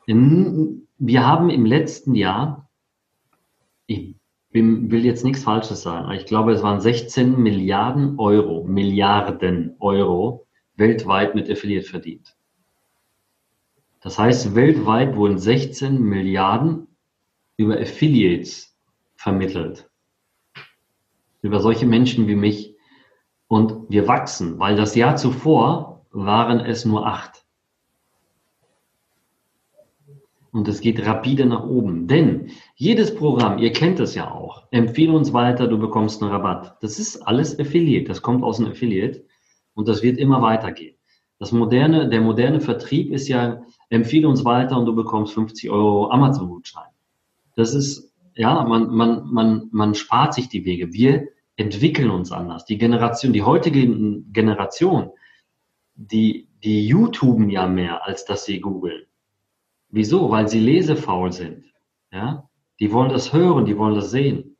Wir haben im letzten Jahr, ich bin, will jetzt nichts Falsches sagen, aber ich glaube, es waren 16 Milliarden Euro, Milliarden Euro weltweit mit Affiliate verdient. Das heißt, weltweit wurden 16 Milliarden über Affiliates vermittelt. Über solche Menschen wie mich. Und wir wachsen, weil das Jahr zuvor waren es nur acht. Und es geht rapide nach oben. Denn jedes Programm, ihr kennt es ja auch, empfehle uns weiter, du bekommst einen Rabatt. Das ist alles Affiliate, das kommt aus einem Affiliate. Und das wird immer weitergehen. Das moderne, der moderne Vertrieb ist ja, empfehle uns weiter und du bekommst 50 Euro Amazon-Gutschein. Das ist, ja, man, man, man, man spart sich die Wege. Wir entwickeln uns anders. Die Generation, die heutige Generation, die, die YouTuben ja mehr, als dass sie googeln. Wieso? Weil sie lesefaul sind. Ja? Die wollen das hören, die wollen das sehen.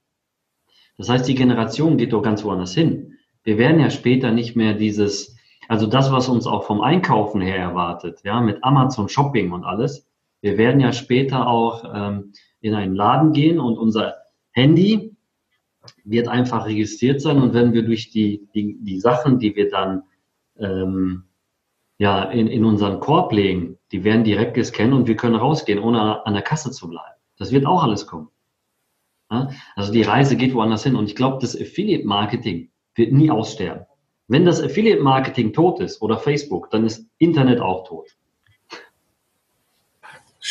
Das heißt, die Generation geht doch ganz woanders hin wir werden ja später nicht mehr dieses, also das, was uns auch vom Einkaufen her erwartet, ja, mit Amazon Shopping und alles. Wir werden ja später auch ähm, in einen Laden gehen und unser Handy wird einfach registriert sein und wenn wir durch die, die, die Sachen, die wir dann ähm, ja, in, in unseren Korb legen, die werden direkt gescannt und wir können rausgehen, ohne an der Kasse zu bleiben. Das wird auch alles kommen. Ja? Also die Reise geht woanders hin und ich glaube, das Affiliate Marketing wird nie aussterben. Wenn das Affiliate Marketing tot ist oder Facebook, dann ist Internet auch tot.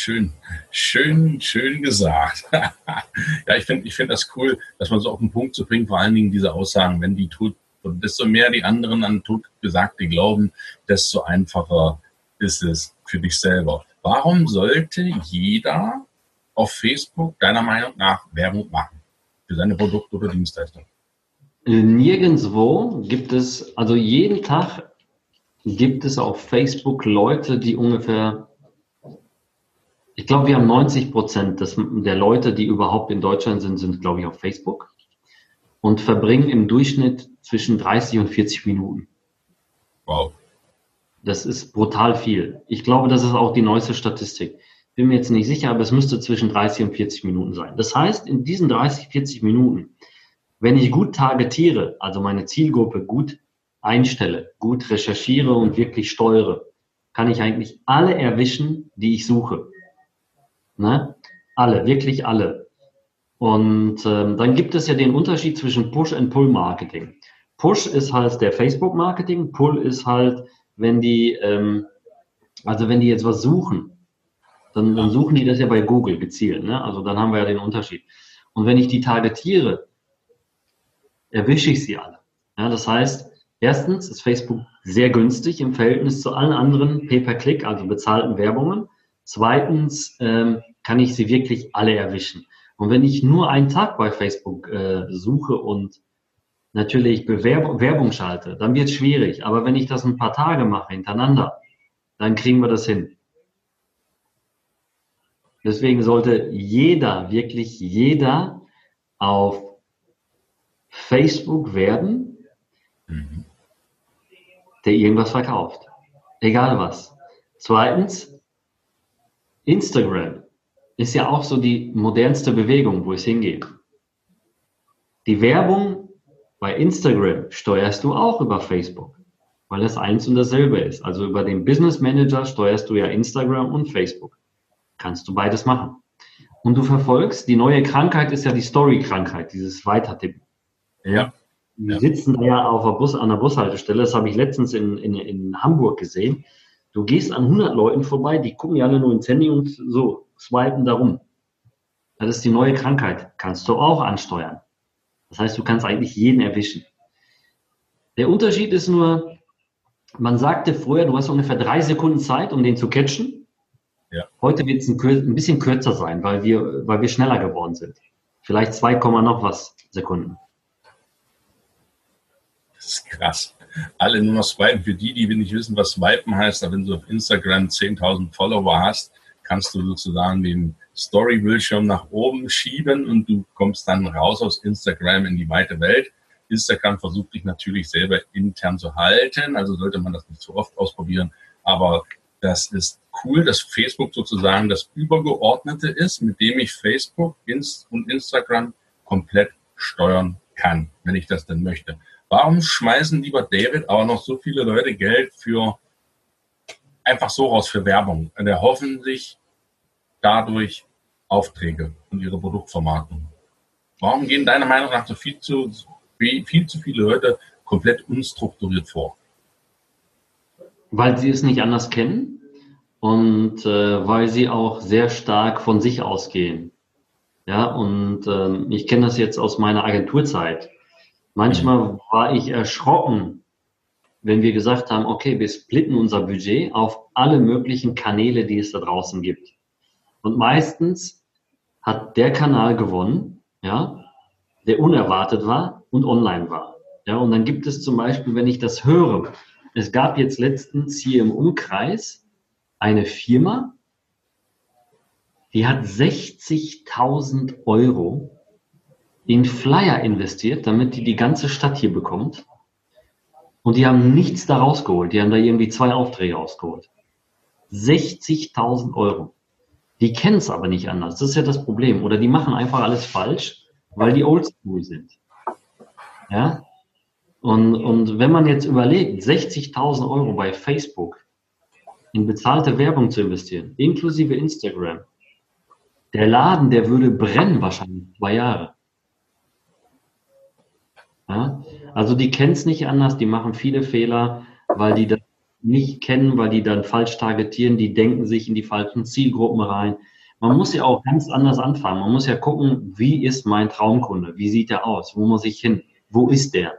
Schön, schön, schön gesagt. ja, ich finde ich finde das cool, dass man so auf den Punkt zu bringen, vor allen Dingen diese Aussagen, wenn die tut, desto mehr die anderen an Totgesagte glauben, desto einfacher ist es für dich selber. Warum sollte jeder auf Facebook deiner Meinung nach Werbung machen? Für seine Produkte oder Dienstleistungen? Nirgendwo gibt es, also jeden Tag gibt es auf Facebook Leute, die ungefähr, ich glaube, wir haben 90 Prozent der Leute, die überhaupt in Deutschland sind, sind, glaube ich, auf Facebook und verbringen im Durchschnitt zwischen 30 und 40 Minuten. Wow. Das ist brutal viel. Ich glaube, das ist auch die neueste Statistik. Bin mir jetzt nicht sicher, aber es müsste zwischen 30 und 40 Minuten sein. Das heißt, in diesen 30, 40 Minuten wenn ich gut targetiere, also meine Zielgruppe gut einstelle, gut recherchiere und wirklich steuere, kann ich eigentlich alle erwischen, die ich suche. Ne? Alle, wirklich alle. Und ähm, dann gibt es ja den Unterschied zwischen Push und Pull Marketing. Push ist halt der Facebook Marketing, Pull ist halt, wenn die, ähm, also wenn die jetzt was suchen, dann, dann suchen die das ja bei Google gezielt. Ne? Also dann haben wir ja den Unterschied. Und wenn ich die targetiere, erwische ich sie alle. Ja, das heißt, erstens ist Facebook sehr günstig im Verhältnis zu allen anderen Pay-per-Click, also bezahlten Werbungen. Zweitens ähm, kann ich sie wirklich alle erwischen. Und wenn ich nur einen Tag bei Facebook äh, suche und natürlich Bewerb Werbung schalte, dann wird es schwierig. Aber wenn ich das ein paar Tage mache hintereinander, dann kriegen wir das hin. Deswegen sollte jeder, wirklich jeder auf Facebook werden, mhm. der irgendwas verkauft. Egal was. Zweitens, Instagram ist ja auch so die modernste Bewegung, wo es hingeht. Die Werbung bei Instagram steuerst du auch über Facebook, weil das eins und dasselbe ist. Also über den Business Manager steuerst du ja Instagram und Facebook. Kannst du beides machen. Und du verfolgst, die neue Krankheit ist ja die Story-Krankheit, dieses Weitertippen. Ja. Wir ja. sitzen da ja auf der Bus, an der Bushaltestelle, das habe ich letztens in, in, in Hamburg gesehen. Du gehst an 100 Leuten vorbei, die gucken ja alle nur ins Handy und so swipen darum. Das ist die neue Krankheit. Kannst du auch ansteuern. Das heißt, du kannst eigentlich jeden erwischen. Der Unterschied ist nur, man sagte früher, du hast ungefähr drei Sekunden Zeit, um den zu catchen. Ja. Heute wird es ein, ein, bisschen kürzer sein, weil wir, weil wir schneller geworden sind. Vielleicht 2, noch was Sekunden. Das ist krass. Alle nur noch swipen. Für die, die nicht wissen, was swipen heißt, wenn du auf Instagram 10.000 Follower hast, kannst du sozusagen den Story-Bildschirm nach oben schieben und du kommst dann raus aus Instagram in die weite Welt. Instagram versucht dich natürlich selber intern zu halten, also sollte man das nicht zu oft ausprobieren. Aber das ist cool, dass Facebook sozusagen das Übergeordnete ist, mit dem ich Facebook und Instagram komplett steuern kann, wenn ich das denn möchte. Warum schmeißen lieber David aber noch so viele Leute Geld für einfach so raus für Werbung? Und erhoffen sich dadurch Aufträge und ihre Produktvermarktung. Warum gehen deiner Meinung nach so viel zu, viel zu viele Leute komplett unstrukturiert vor? Weil sie es nicht anders kennen und äh, weil sie auch sehr stark von sich ausgehen. Ja, und äh, ich kenne das jetzt aus meiner Agenturzeit. Manchmal war ich erschrocken, wenn wir gesagt haben, okay, wir splitten unser Budget auf alle möglichen Kanäle, die es da draußen gibt. Und meistens hat der Kanal gewonnen, ja, der unerwartet war und online war. Ja, und dann gibt es zum Beispiel, wenn ich das höre, es gab jetzt letztens hier im Umkreis eine Firma, die hat 60.000 Euro in Flyer investiert, damit die die ganze Stadt hier bekommt. Und die haben nichts da rausgeholt. Die haben da irgendwie zwei Aufträge rausgeholt. 60.000 Euro. Die kennen es aber nicht anders. Das ist ja das Problem. Oder die machen einfach alles falsch, weil die oldschool sind. Ja? Und, und wenn man jetzt überlegt, 60.000 Euro bei Facebook in bezahlte Werbung zu investieren, inklusive Instagram, der Laden, der würde brennen wahrscheinlich zwei Jahre. Ja? Also die kennen es nicht anders, die machen viele Fehler, weil die das nicht kennen, weil die dann falsch targetieren, die denken sich in die falschen Zielgruppen rein. Man muss ja auch ganz anders anfangen. Man muss ja gucken, wie ist mein Traumkunde? Wie sieht er aus? Wo muss ich hin? Wo ist der?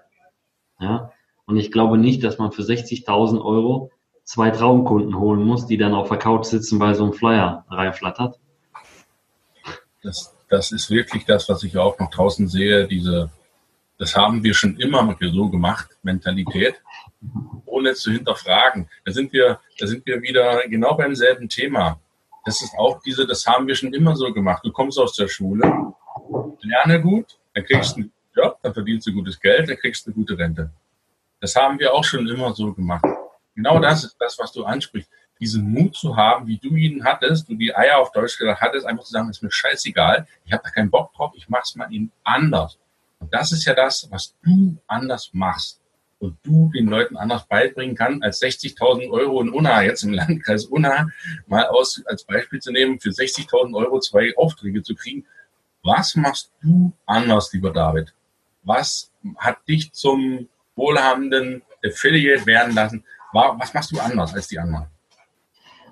Ja? Und ich glaube nicht, dass man für 60.000 Euro zwei Traumkunden holen muss, die dann auf der Couch sitzen, weil so ein Flyer reinflattert. Das, das ist wirklich das, was ich auch noch draußen sehe, diese, das haben wir schon immer so gemacht, Mentalität ohne zu hinterfragen. Da sind wir, da sind wir wieder genau beim selben Thema. Das ist auch diese, das haben wir schon immer so gemacht. Du kommst aus der Schule, lerne gut, dann kriegst du einen Job, dann verdienst du gutes Geld, dann kriegst du eine gute Rente. Das haben wir auch schon immer so gemacht. Genau das ist das, was du ansprichst. Diesen Mut zu haben, wie du ihn hattest, du die Eier auf Deutsch gesagt hattest, einfach zu sagen, ist mir scheißegal, ich habe da keinen Bock drauf, ich mach's mal ihn anders. Und das ist ja das, was du anders machst und du den Leuten anders beibringen kannst, als 60.000 Euro in Unna, jetzt im Landkreis Unna, mal aus, als Beispiel zu nehmen, für 60.000 Euro zwei Aufträge zu kriegen. Was machst du anders, lieber David? Was hat dich zum wohlhabenden Affiliate werden lassen? Was machst du anders als die anderen?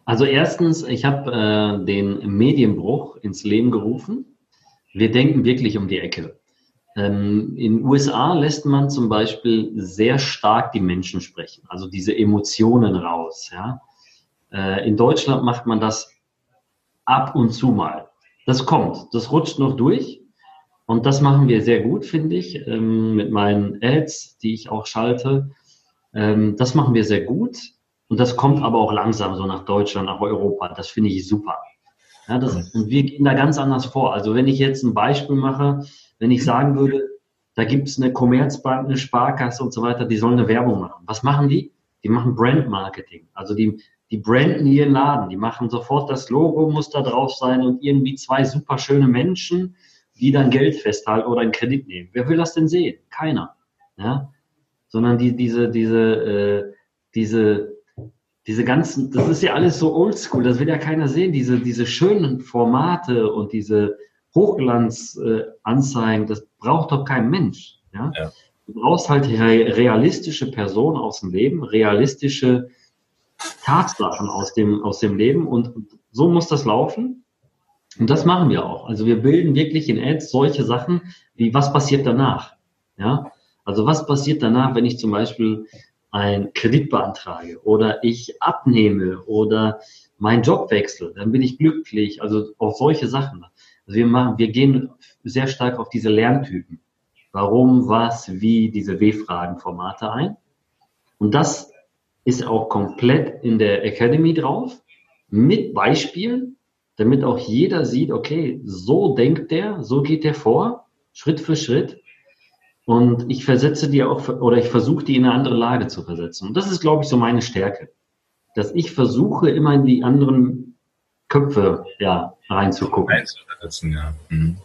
Also erstens, ich habe äh, den Medienbruch ins Leben gerufen. Wir denken wirklich um die Ecke. Ähm, in den USA lässt man zum Beispiel sehr stark die Menschen sprechen, also diese Emotionen raus. Ja? Äh, in Deutschland macht man das ab und zu mal. Das kommt, das rutscht noch durch. Und das machen wir sehr gut, finde ich, ähm, mit meinen Ads, die ich auch schalte. Ähm, das machen wir sehr gut. Und das kommt aber auch langsam so nach Deutschland, nach Europa. Das finde ich super. Ja, das, und wir gehen da ganz anders vor. Also wenn ich jetzt ein Beispiel mache, wenn ich sagen würde, da gibt es eine Commerzbank, eine Sparkasse und so weiter, die sollen eine Werbung machen. Was machen die? die machen Brand Marketing. Also die, die branden ihren Laden, die machen sofort das Logo, muss da drauf sein und irgendwie zwei super schöne Menschen, die dann Geld festhalten oder einen Kredit nehmen. Wer will das denn sehen? Keiner. Ja? Sondern die, diese, diese, äh, diese, diese ganzen, das ist ja alles so oldschool, das will ja keiner sehen, diese, diese schönen Formate und diese Hochglanzanzeigen, äh, das braucht doch kein Mensch. Ja? ja. Du brauchst halt realistische Personen aus dem Leben, realistische Tatsachen aus dem, aus dem Leben und so muss das laufen. Und das machen wir auch. Also wir bilden wirklich in Ads solche Sachen wie, was passiert danach? Ja, also was passiert danach, wenn ich zum Beispiel einen Kredit beantrage oder ich abnehme oder meinen Job wechsle, dann bin ich glücklich. Also auch solche Sachen. Also wir machen, wir gehen sehr stark auf diese Lerntypen. Warum, was, wie, diese W-Fragen-Formate ein. Und das ist auch komplett in der Academy drauf, mit Beispielen, damit auch jeder sieht, okay, so denkt der, so geht der vor, Schritt für Schritt. Und ich versetze die auch, oder ich versuche die in eine andere Lage zu versetzen. Und das ist, glaube ich, so meine Stärke. Dass ich versuche, immer in die anderen Köpfe, ja, reinzugucken. Reinzuversetzen, ja. Mhm.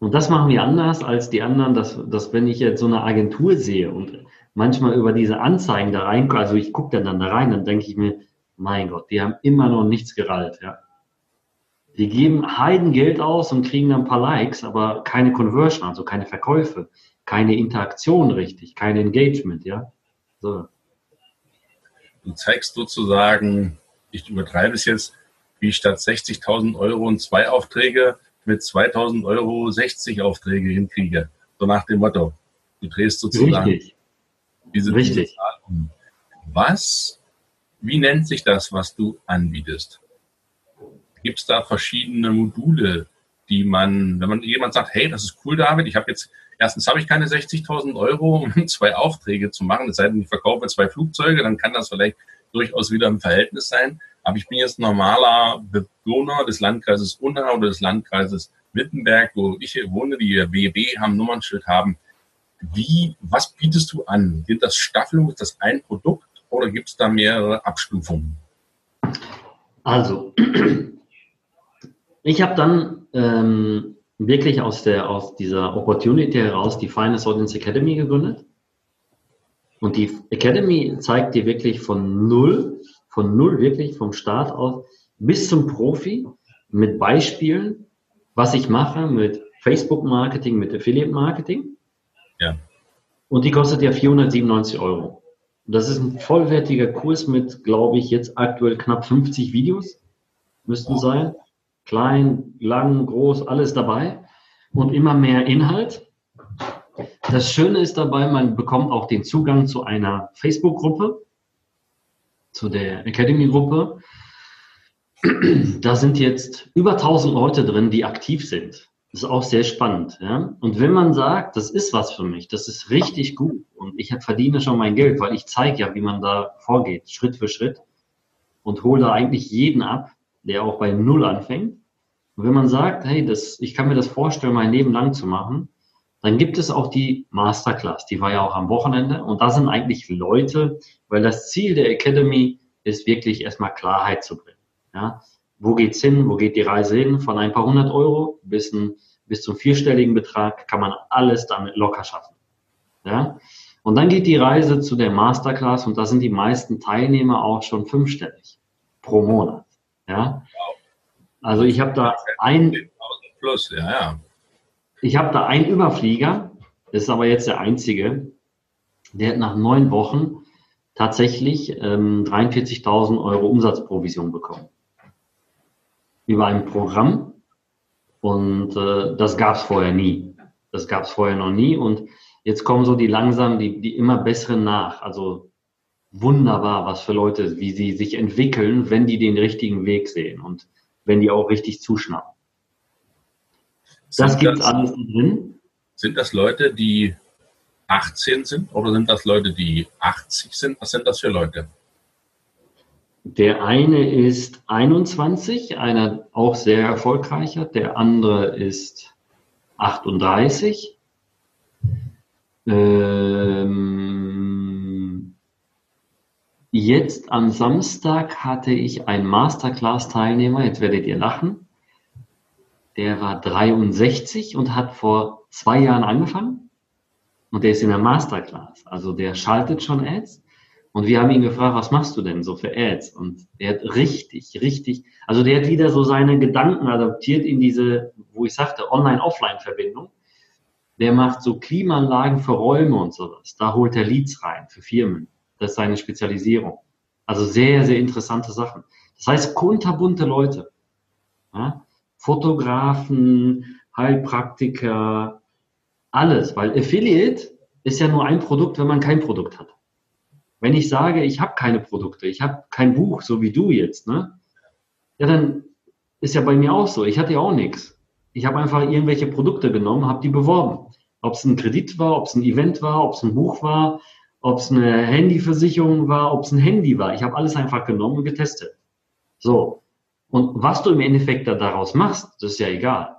Und das machen wir anders als die anderen, dass, dass wenn ich jetzt so eine Agentur sehe und manchmal über diese Anzeigen da rein, also ich gucke dann, dann da rein, dann denke ich mir, mein Gott, die haben immer noch nichts gerallt, ja. Die geben Heidengeld aus und kriegen dann ein paar Likes, aber keine Conversion, also keine Verkäufe, keine Interaktion richtig, kein Engagement, ja. So. Du zeigst sozusagen, ich übertreibe es jetzt, wie statt 60.000 Euro und zwei Aufträge mit 2.000 Euro 60 Aufträge hinkriege. So nach dem Motto. Du drehst sozusagen Richtig. diese, Richtig. Zahl um. Was wie nennt sich das, was du anbietest? Gibt es da verschiedene Module, die man, wenn man jemand sagt, hey, das ist cool, David, ich habe jetzt, erstens habe ich keine 60.000 Euro, um zwei Aufträge zu machen, es sei denn, ich verkaufe zwei Flugzeuge, dann kann das vielleicht durchaus wieder im Verhältnis sein. Aber ich bin jetzt normaler Bewohner des Landkreises Unna oder des Landkreises Wittenberg, wo ich hier wohne, die WB haben Nummernschild haben. Wie, was bietest du an? Sind das Staffelung? Ist das ein Produkt? oder gibt es da mehrere Abstufungen? Also, ich habe dann ähm, wirklich aus, der, aus dieser Opportunity heraus die Finest Audience Academy gegründet. Und die Academy zeigt dir wirklich von null, von null wirklich vom Start aus bis zum Profi mit Beispielen, was ich mache mit Facebook Marketing, mit Affiliate Marketing. Ja. Und die kostet ja 497 Euro. Das ist ein vollwertiger Kurs mit, glaube ich, jetzt aktuell knapp 50 Videos. Müssten sein. Klein, lang, groß, alles dabei. Und immer mehr Inhalt. Das Schöne ist dabei, man bekommt auch den Zugang zu einer Facebook-Gruppe, zu der Academy-Gruppe. Da sind jetzt über 1000 Leute drin, die aktiv sind. Das ist auch sehr spannend. Ja? Und wenn man sagt, das ist was für mich, das ist richtig gut und ich verdiene schon mein Geld, weil ich zeige ja, wie man da vorgeht, Schritt für Schritt und hole da eigentlich jeden ab, der auch bei Null anfängt. Und wenn man sagt, hey, das, ich kann mir das vorstellen, mein Leben lang zu machen, dann gibt es auch die Masterclass, die war ja auch am Wochenende und da sind eigentlich Leute, weil das Ziel der Academy ist wirklich erstmal Klarheit zu bringen. Ja? wo geht's hin, wo geht die Reise hin, von ein paar hundert Euro bis, ein, bis zum vierstelligen Betrag kann man alles damit locker schaffen. Ja? Und dann geht die Reise zu der Masterclass und da sind die meisten Teilnehmer auch schon fünfstellig pro Monat. Ja? Also ich habe da ein plus, ja, ja. Ich habe da einen Überflieger, das ist aber jetzt der einzige, der hat nach neun Wochen tatsächlich ähm, 43.000 Euro Umsatzprovision bekommen über ein Programm und äh, das gab es vorher nie. Das gab es vorher noch nie und jetzt kommen so die langsam, die, die immer besseren nach. Also wunderbar, was für Leute, wie sie sich entwickeln, wenn die den richtigen Weg sehen und wenn die auch richtig zuschnappen. Das gibt alles drin. Sind das Leute, die 18 sind oder sind das Leute, die 80 sind? Was sind das für Leute? Der eine ist 21, einer auch sehr erfolgreicher, der andere ist 38. Ähm, Jetzt am Samstag hatte ich einen Masterclass-Teilnehmer, jetzt werdet ihr lachen. Der war 63 und hat vor zwei Jahren angefangen. Und der ist in der Masterclass. Also der schaltet schon Ads. Und wir haben ihn gefragt, was machst du denn so für Ads? Und der hat richtig, richtig, also der hat wieder so seine Gedanken adaptiert in diese, wo ich sagte, Online-Offline-Verbindung. Der macht so Klimaanlagen für Räume und sowas. Da holt er Leads rein für Firmen. Das ist seine Spezialisierung. Also sehr, sehr interessante Sachen. Das heißt, kunterbunte Leute. Ja? Fotografen, Heilpraktiker, alles. Weil Affiliate ist ja nur ein Produkt, wenn man kein Produkt hat. Wenn ich sage, ich habe keine Produkte, ich habe kein Buch, so wie du jetzt, ne? Ja, dann ist ja bei mir auch so. Ich hatte ja auch nichts. Ich habe einfach irgendwelche Produkte genommen, habe die beworben. Ob es ein Kredit war, ob es ein Event war, ob es ein Buch war, ob es eine Handyversicherung war, ob es ein Handy war. Ich habe alles einfach genommen und getestet. So. Und was du im Endeffekt da daraus machst, das ist ja egal.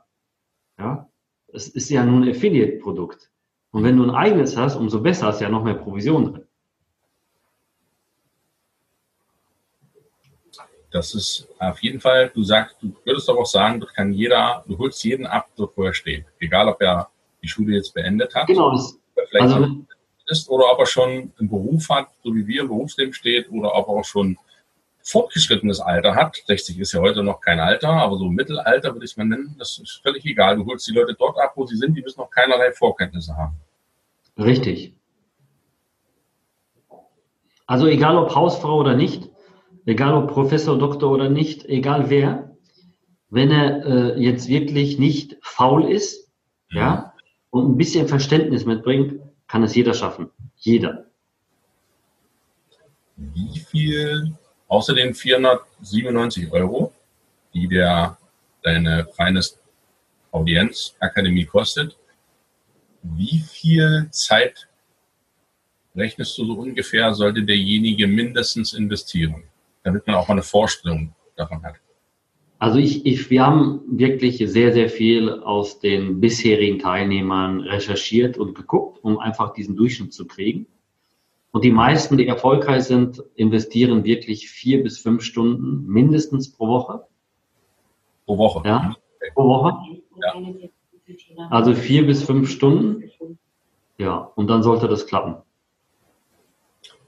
Ja. Es ist ja nur ein Affiliate-Produkt. Und wenn du ein eigenes hast, umso besser hast du ja noch mehr Provision drin. Das ist auf jeden Fall, du sagst, du würdest doch auch sagen, das kann jeder, du holst jeden ab, so wo er steht. Egal, ob er die Schule jetzt beendet hat. Genau. vielleicht also, ist oder ob er schon einen Beruf hat, so wie wir im Berufsleben steht, oder ob er auch schon fortgeschrittenes Alter hat. 60 ist ja heute noch kein Alter, aber so Mittelalter würde ich mal nennen. Das ist völlig egal. Du holst die Leute dort ab, wo sie sind, die müssen noch keinerlei Vorkenntnisse haben. Richtig. Also egal ob Hausfrau oder nicht, egal ob Professor, Doktor oder nicht, egal wer, wenn er äh, jetzt wirklich nicht faul ist, ja. ja, und ein bisschen Verständnis mitbringt, kann es jeder schaffen. Jeder. Wie viel außer den 497 Euro, die der deine Finest Audienz Akademie kostet, wie viel Zeit rechnest du so ungefähr, sollte derjenige mindestens investieren? damit man auch mal eine Vorstellung davon hat. Also ich, ich, wir haben wirklich sehr, sehr viel aus den bisherigen Teilnehmern recherchiert und geguckt, um einfach diesen Durchschnitt zu kriegen. Und die meisten, die erfolgreich sind, investieren wirklich vier bis fünf Stunden mindestens pro Woche. Pro Woche? Ja, pro Woche. Ja. Also vier bis fünf Stunden. Ja, und dann sollte das klappen.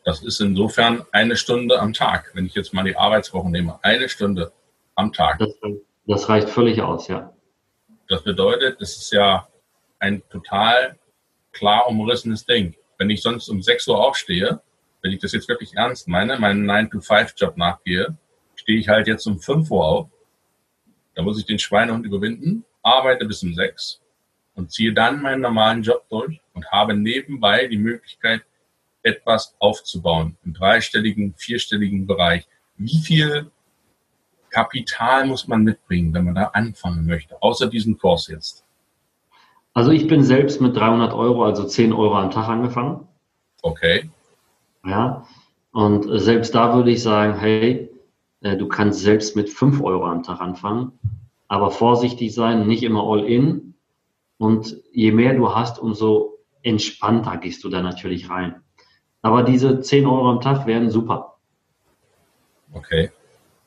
Das ist insofern eine Stunde am Tag, wenn ich jetzt mal die Arbeitswoche nehme. Eine Stunde am Tag. Das, das reicht völlig aus, ja. Das bedeutet, es ist ja ein total klar umrissenes Ding. Wenn ich sonst um 6 Uhr aufstehe, wenn ich das jetzt wirklich ernst meine, meinen 9-to-5-Job nachgehe, stehe ich halt jetzt um 5 Uhr auf. Da muss ich den Schweinehund überwinden, arbeite bis um 6 und ziehe dann meinen normalen Job durch und habe nebenbei die Möglichkeit, etwas aufzubauen, im dreistelligen, vierstelligen Bereich. Wie viel Kapital muss man mitbringen, wenn man da anfangen möchte, außer diesem Kurs jetzt? Also ich bin selbst mit 300 Euro, also 10 Euro am Tag angefangen. Okay. Ja, und selbst da würde ich sagen, hey, äh, du kannst selbst mit 5 Euro am Tag anfangen, aber vorsichtig sein, nicht immer all in. Und je mehr du hast, umso entspannter gehst du da natürlich rein. Aber diese 10 Euro am Tag wären super. Okay.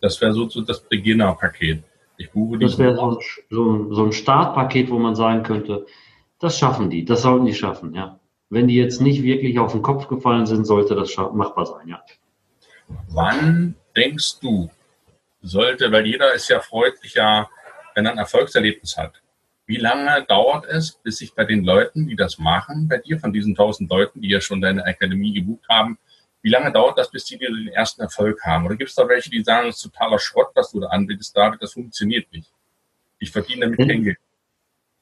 Das wäre so das Beginner-Paket. Ich buche die. Das wäre so, so, so, ein Startpaket, wo man sagen könnte, das schaffen die, das sollten die schaffen, ja. Wenn die jetzt nicht wirklich auf den Kopf gefallen sind, sollte das machbar sein, ja. Wann denkst du, sollte, weil jeder ist ja freundlicher, wenn er ein Erfolgserlebnis hat. Wie lange dauert es, bis sich bei den Leuten, die das machen, bei dir, von diesen tausend Leuten, die ja schon deine Akademie gebucht haben, wie lange dauert das, bis die dir den ersten Erfolg haben? Oder gibt es da welche, die sagen, das ist totaler Schrott, was du da anbietest, David, das funktioniert nicht. Ich verdiene damit kein Geld.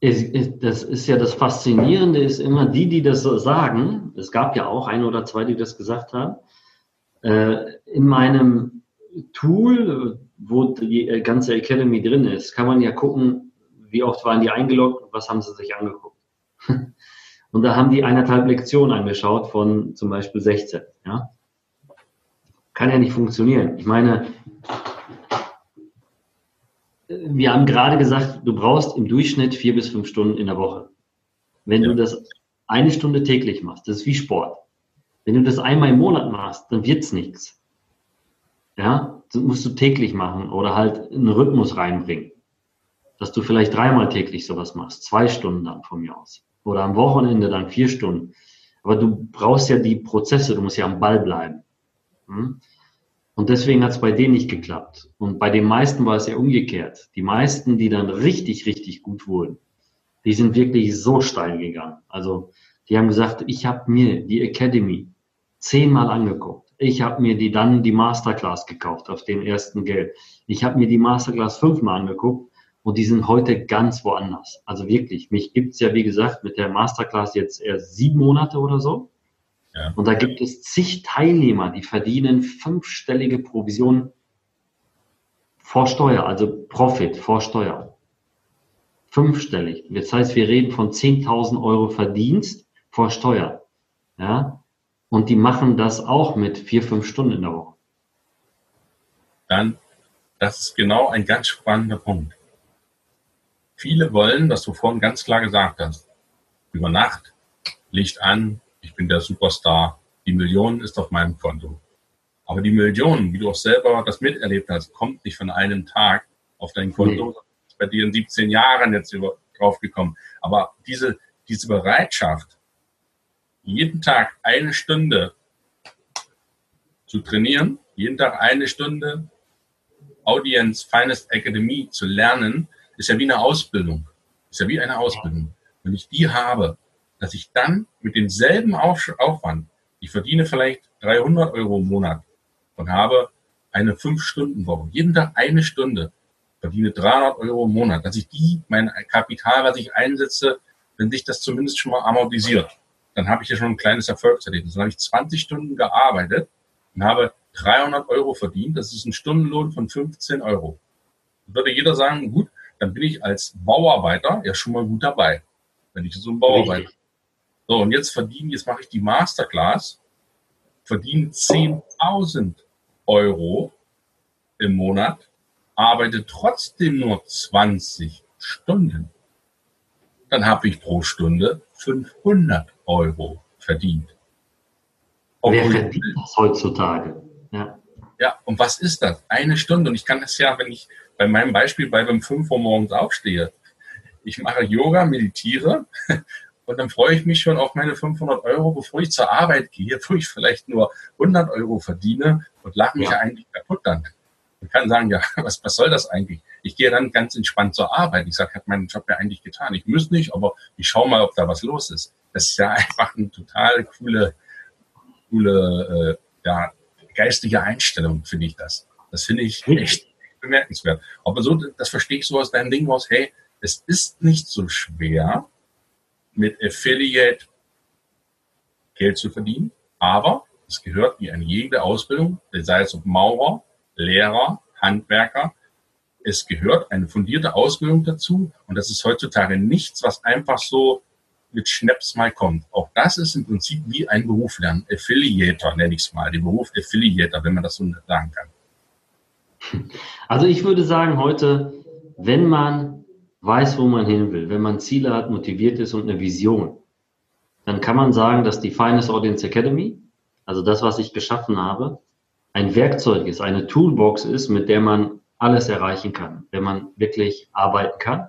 Das ist ja das Faszinierende, ist immer die, die das so sagen. Es gab ja auch ein oder zwei, die das gesagt haben. Äh, in meinem Tool, wo die ganze Academy drin ist, kann man ja gucken, wie oft waren die eingeloggt und was haben sie sich angeguckt. Und da haben die eineinhalb Lektionen angeschaut von zum Beispiel 16. Ja? Kann ja nicht funktionieren. Ich meine, wir haben gerade gesagt, du brauchst im Durchschnitt vier bis fünf Stunden in der Woche. Wenn ja. du das eine Stunde täglich machst, das ist wie Sport. Wenn du das einmal im Monat machst, dann wird's nichts. Ja, das musst du täglich machen oder halt einen Rhythmus reinbringen. Dass du vielleicht dreimal täglich sowas machst, zwei Stunden dann von mir aus. Oder am Wochenende dann vier Stunden. Aber du brauchst ja die Prozesse, du musst ja am Ball bleiben. Hm? Und deswegen hat es bei denen nicht geklappt. Und bei den meisten war es ja umgekehrt. Die meisten, die dann richtig, richtig gut wurden, die sind wirklich so steil gegangen. Also die haben gesagt, ich habe mir die Academy zehnmal angeguckt. Ich habe mir die dann die Masterclass gekauft auf dem ersten Geld. Ich habe mir die Masterclass fünfmal angeguckt und die sind heute ganz woanders. Also wirklich, mich gibt's ja wie gesagt mit der Masterclass jetzt erst sieben Monate oder so. Und da gibt es zig Teilnehmer, die verdienen fünfstellige Provisionen vor Steuer, also Profit vor Steuer. Fünfstellig. Das heißt, wir reden von 10.000 Euro Verdienst vor Steuer. Ja? Und die machen das auch mit vier, fünf Stunden in der Woche. Dann, das ist genau ein ganz spannender Punkt. Viele wollen, was du vorhin ganz klar gesagt hast, über Nacht, Licht an, ich bin der Superstar, die Million ist auf meinem Konto. Aber die Million, wie du auch selber das miterlebt hast, kommt nicht von einem Tag auf dein Konto. Nee. Ist bei dir in 17 Jahren jetzt über, drauf gekommen. Aber diese, diese Bereitschaft, jeden Tag eine Stunde zu trainieren, jeden Tag eine Stunde Audience Finest Academy zu lernen, ist ja wie eine Ausbildung. Ist ja wie eine Ausbildung. Wenn ich die habe, dass ich dann mit demselben Aufwand, ich verdiene vielleicht 300 Euro im Monat und habe eine 5-Stunden-Woche, jeden Tag eine Stunde, verdiene 300 Euro im Monat, dass ich die, mein Kapital, was ich einsetze, wenn sich das zumindest schon mal amortisiert, dann habe ich ja schon ein kleines Erfolgserlebnis. Dann habe ich 20 Stunden gearbeitet und habe 300 Euro verdient. Das ist ein Stundenlohn von 15 Euro. Würde jeder sagen, gut, dann bin ich als Bauarbeiter ja schon mal gut dabei, wenn ich so ein Bauarbeiter Richtig. So, und jetzt verdiene, jetzt mache ich die Masterclass, verdiene 10.000 Euro im Monat, arbeite trotzdem nur 20 Stunden. Dann habe ich pro Stunde 500 Euro verdient. Obwohl Wer verdient das heutzutage? Ja. ja, und was ist das? Eine Stunde. Und ich kann das ja, wenn ich bei meinem Beispiel bei beim 5 Uhr morgens aufstehe, ich mache Yoga, meditiere und dann freue ich mich schon auf meine 500 Euro, bevor ich zur Arbeit gehe, wo ich vielleicht nur 100 Euro verdiene und lache mich ja. eigentlich kaputt dann. Man kann sagen, ja, was, was soll das eigentlich? Ich gehe dann ganz entspannt zur Arbeit. Ich sage, habe meinen Job ja eigentlich getan. Ich muss nicht, aber ich schaue mal, ob da was los ist. Das ist ja einfach eine total coole, coole, äh, ja, geistige Einstellung, finde ich das. Das finde ich echt bemerkenswert. Aber so, das verstehe ich so aus deinem Ding raus, hey, es ist nicht so schwer, mit Affiliate Geld zu verdienen. Aber es gehört wie eine jede Ausbildung, sei es Maurer, Lehrer, Handwerker, es gehört eine fundierte Ausbildung dazu. Und das ist heutzutage nichts, was einfach so mit Schnaps mal kommt. Auch das ist im Prinzip wie ein Beruf lernen. Affiliator nenne ich es mal, den Beruf Affiliator, wenn man das so sagen kann. Also ich würde sagen heute, wenn man weiß, wo man hin will, wenn man Ziele hat, motiviert ist und eine Vision, dann kann man sagen, dass die Finest Audience Academy, also das, was ich geschaffen habe, ein Werkzeug ist, eine Toolbox ist, mit der man alles erreichen kann, wenn man wirklich arbeiten kann,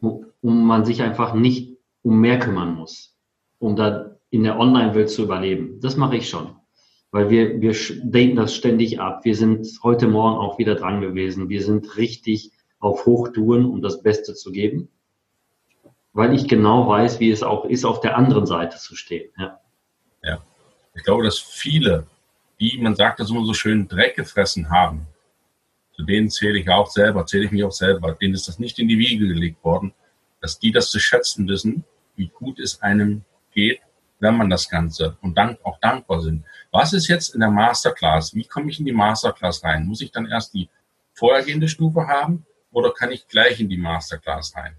um man sich einfach nicht um mehr kümmern muss, um da in der Online-Welt zu überleben. Das mache ich schon, weil wir, wir denken das ständig ab. Wir sind heute Morgen auch wieder dran gewesen. Wir sind richtig auf Hochtouren, um das Beste zu geben, weil ich genau weiß, wie es auch ist, auf der anderen Seite zu stehen. Ja, ja. ich glaube, dass viele, die, man sagt das immer so schön, Dreck gefressen haben, zu denen zähle ich auch selber, zähle ich mich auch selber, denen ist das nicht in die Wiege gelegt worden, dass die das zu schätzen wissen, wie gut es einem geht, wenn man das Ganze und dank, auch dankbar sind. Was ist jetzt in der Masterclass? Wie komme ich in die Masterclass rein? Muss ich dann erst die vorhergehende Stufe haben oder kann ich gleich in die Masterclass rein?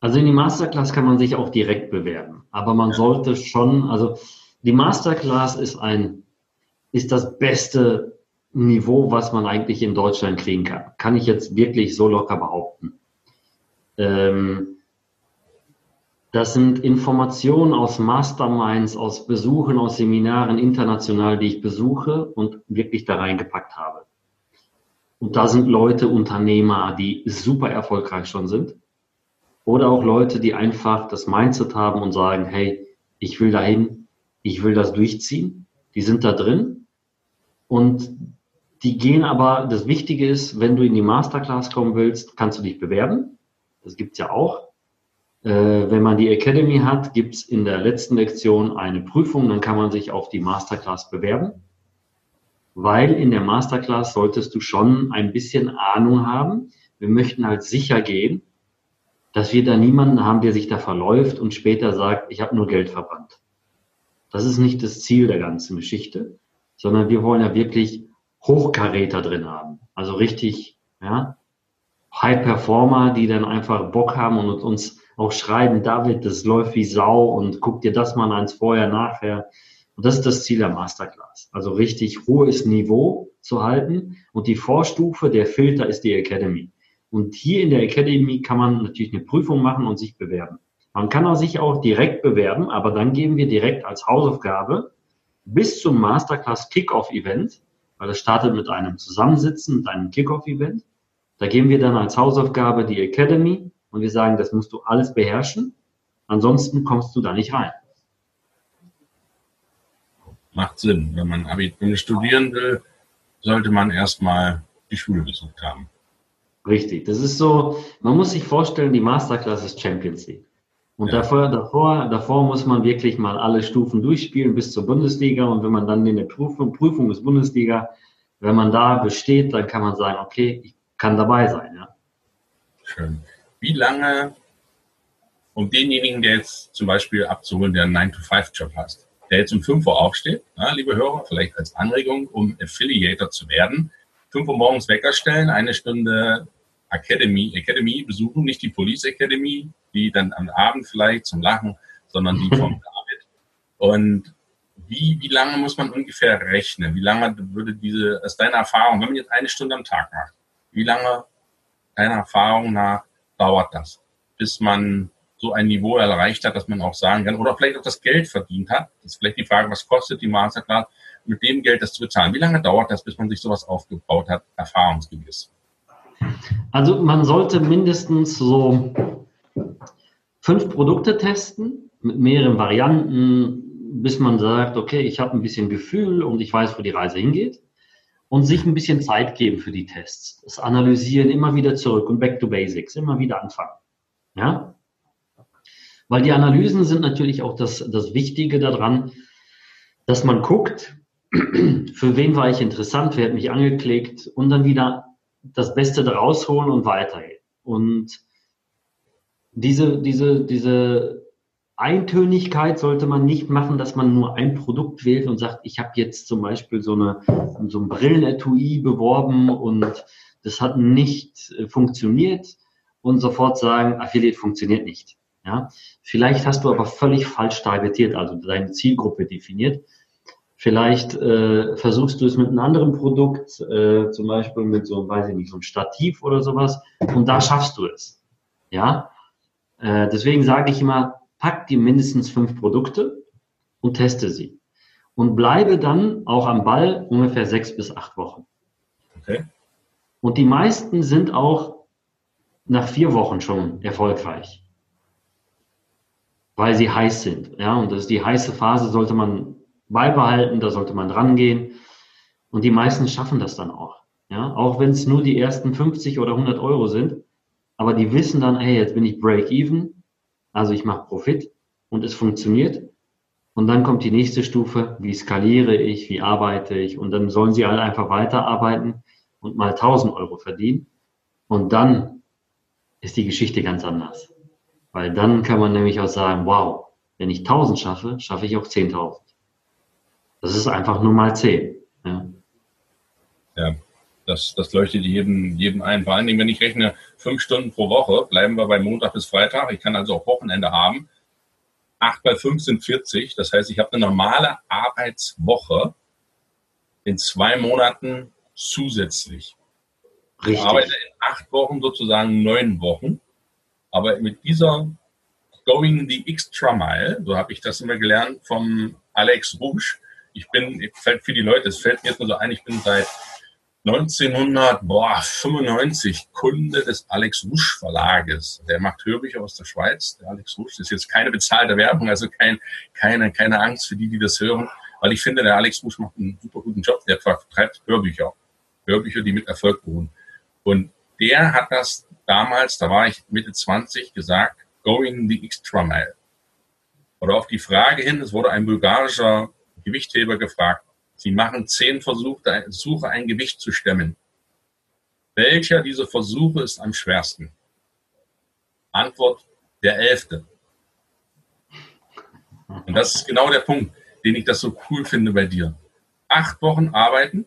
Also in die Masterclass kann man sich auch direkt bewerben. Aber man ja. sollte schon, also die Masterclass ist ein, ist das beste Niveau, was man eigentlich in Deutschland kriegen kann. Kann ich jetzt wirklich so locker behaupten. Ähm, Das sind Informationen aus Masterminds, aus Besuchen, aus Seminaren international, die ich besuche und wirklich da reingepackt habe. Und da sind Leute, Unternehmer, die super erfolgreich schon sind. Oder auch Leute, die einfach das Mindset haben und sagen, hey, ich will dahin, ich will das durchziehen. Die sind da drin. Und die gehen aber, das Wichtige ist, wenn du in die Masterclass kommen willst, kannst du dich bewerben. Das gibt's ja auch. Äh, wenn man die Academy hat, gibt's in der letzten Lektion eine Prüfung, dann kann man sich auf die Masterclass bewerben. Weil in der Masterclass solltest du schon ein bisschen Ahnung haben. Wir möchten halt sicher gehen, dass wir da niemanden haben, der sich da verläuft und später sagt, ich habe nur Geld verbrannt. Das ist nicht das Ziel der ganzen Geschichte, sondern wir wollen ja wirklich Hochkaräter drin haben. Also richtig, ja, High Performer, die dann einfach Bock haben und uns auch schreiben, David, das läuft wie Sau und guck dir das mal eins vorher, nachher. Und das ist das Ziel der Masterclass. Also richtig hohes Niveau zu halten. Und die Vorstufe, der Filter ist die Academy. Und hier in der Academy kann man natürlich eine Prüfung machen und sich bewerben. Man kann auch sich auch direkt bewerben, aber dann geben wir direkt als Hausaufgabe bis zum Masterclass Kickoff Event weil es startet mit einem Zusammensitzen, mit einem Kickoff-Event. Da geben wir dann als Hausaufgabe die Academy und wir sagen, das musst du alles beherrschen. Ansonsten kommst du da nicht rein. Macht Sinn. Wenn man Abitur studieren will, sollte man erstmal die Schule besucht haben. Richtig. Das ist so, man muss sich vorstellen, die Masterclass ist Champions League. Und ja. davor, davor, davor muss man wirklich mal alle Stufen durchspielen bis zur Bundesliga. Und wenn man dann in der Prüfung, Prüfung ist Bundesliga, wenn man da besteht, dann kann man sagen, okay, ich kann dabei sein. Ja. Schön. Wie lange, um denjenigen, der jetzt zum Beispiel abzuholen, der einen 9-to-5-Job hast, der jetzt um 5 Uhr aufsteht, ja, liebe Hörer, vielleicht als Anregung, um Affiliator zu werden, 5 Uhr morgens Wecker stellen, eine Stunde Academy, Academy besuchen, nicht die Police Academy, die dann am Abend vielleicht zum Lachen, sondern die vom David. Und wie, wie lange muss man ungefähr rechnen? Wie lange würde diese, aus deiner Erfahrung, wenn man jetzt eine Stunde am Tag macht, wie lange deiner Erfahrung nach dauert das, bis man so ein Niveau erreicht hat, dass man auch sagen kann, oder vielleicht auch das Geld verdient hat. Das ist vielleicht die Frage, was kostet die Masterclass, mit dem Geld das zu bezahlen? Wie lange dauert das, bis man sich sowas aufgebaut hat, erfahrungsgemäß? Also man sollte mindestens so fünf Produkte testen mit mehreren Varianten, bis man sagt, okay, ich habe ein bisschen Gefühl und ich weiß, wo die Reise hingeht. Und sich ein bisschen Zeit geben für die Tests. Das Analysieren immer wieder zurück und back to basics, immer wieder anfangen. Ja? Weil die Analysen sind natürlich auch das, das Wichtige daran, dass man guckt, für wen war ich interessant, wer hat mich angeklickt und dann wieder das Beste daraus holen und weitergehen. Und diese, diese, diese Eintönigkeit sollte man nicht machen, dass man nur ein Produkt wählt und sagt, ich habe jetzt zum Beispiel so, eine, so ein Brillenetui beworben und das hat nicht äh, funktioniert und sofort sagen, Affiliate funktioniert nicht. Ja? Vielleicht hast du aber völlig falsch targetiert, also deine Zielgruppe definiert Vielleicht äh, versuchst du es mit einem anderen Produkt, äh, zum Beispiel mit so, weiß ich nicht, so einem Stativ oder sowas, und da schaffst du es. Ja, äh, deswegen sage ich immer, pack dir mindestens fünf Produkte und teste sie und bleibe dann auch am Ball ungefähr sechs bis acht Wochen. Okay. Und die meisten sind auch nach vier Wochen schon erfolgreich, weil sie heiß sind. Ja, und das ist die heiße Phase, sollte man beibehalten, da sollte man rangehen. Und die meisten schaffen das dann auch. Ja, auch wenn es nur die ersten 50 oder 100 Euro sind. Aber die wissen dann, hey, jetzt bin ich Break-Even, also ich mache Profit und es funktioniert. Und dann kommt die nächste Stufe, wie skaliere ich, wie arbeite ich. Und dann sollen sie alle einfach weiterarbeiten und mal 1000 Euro verdienen. Und dann ist die Geschichte ganz anders. Weil dann kann man nämlich auch sagen, wow, wenn ich 1000 schaffe, schaffe ich auch 10.000. Das ist einfach nur mal 10. Ja, ja das, das leuchtet jedem, jedem ein. Vor allen Dingen, wenn ich rechne, fünf Stunden pro Woche, bleiben wir bei Montag bis Freitag. Ich kann also auch Wochenende haben. 8 bei 5 sind 40. Das heißt, ich habe eine normale Arbeitswoche in zwei Monaten zusätzlich. Richtig. Ich arbeite in acht Wochen sozusagen neun Wochen. Aber mit dieser Going the Extra Mile, so habe ich das immer gelernt vom Alex Rouge. Ich bin, fällt für die Leute, es fällt mir jetzt nur so ein, ich bin seit 1995 Kunde des Alex Rouge Verlages. Der macht Hörbücher aus der Schweiz. Der Alex das ist jetzt keine bezahlte Werbung, also kein, keine, keine Angst für die, die das hören, weil ich finde, der Alex Rouge macht einen super guten Job. Der vertreibt Hörbücher. Hörbücher, die mit Erfolg beruhen. Und der hat das damals, da war ich Mitte 20, gesagt, going the extra mile. Oder auf die Frage hin, es wurde ein bulgarischer Gewichtheber gefragt, Sie machen zehn Versuche, ein Gewicht zu stemmen. Welcher dieser Versuche ist am schwersten? Antwort, der elfte. Und das ist genau der Punkt, den ich das so cool finde bei dir. Acht Wochen arbeiten,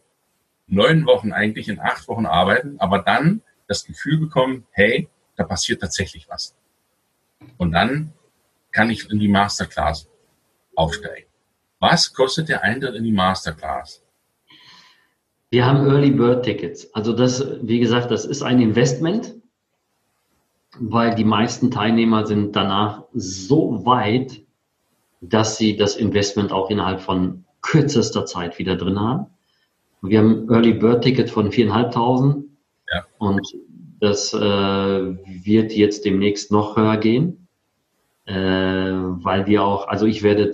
neun Wochen eigentlich in acht Wochen arbeiten, aber dann das Gefühl bekommen, hey, da passiert tatsächlich was. Und dann kann ich in die Masterclass aufsteigen. Was kostet der Eintritt in die Masterclass? Wir haben Early Bird Tickets. Also das, wie gesagt, das ist ein Investment, weil die meisten Teilnehmer sind danach so weit, dass sie das Investment auch innerhalb von kürzester Zeit wieder drin haben. Wir haben Early Bird Ticket von 4.500 ja. und das äh, wird jetzt demnächst noch höher gehen, äh, weil wir auch, also ich werde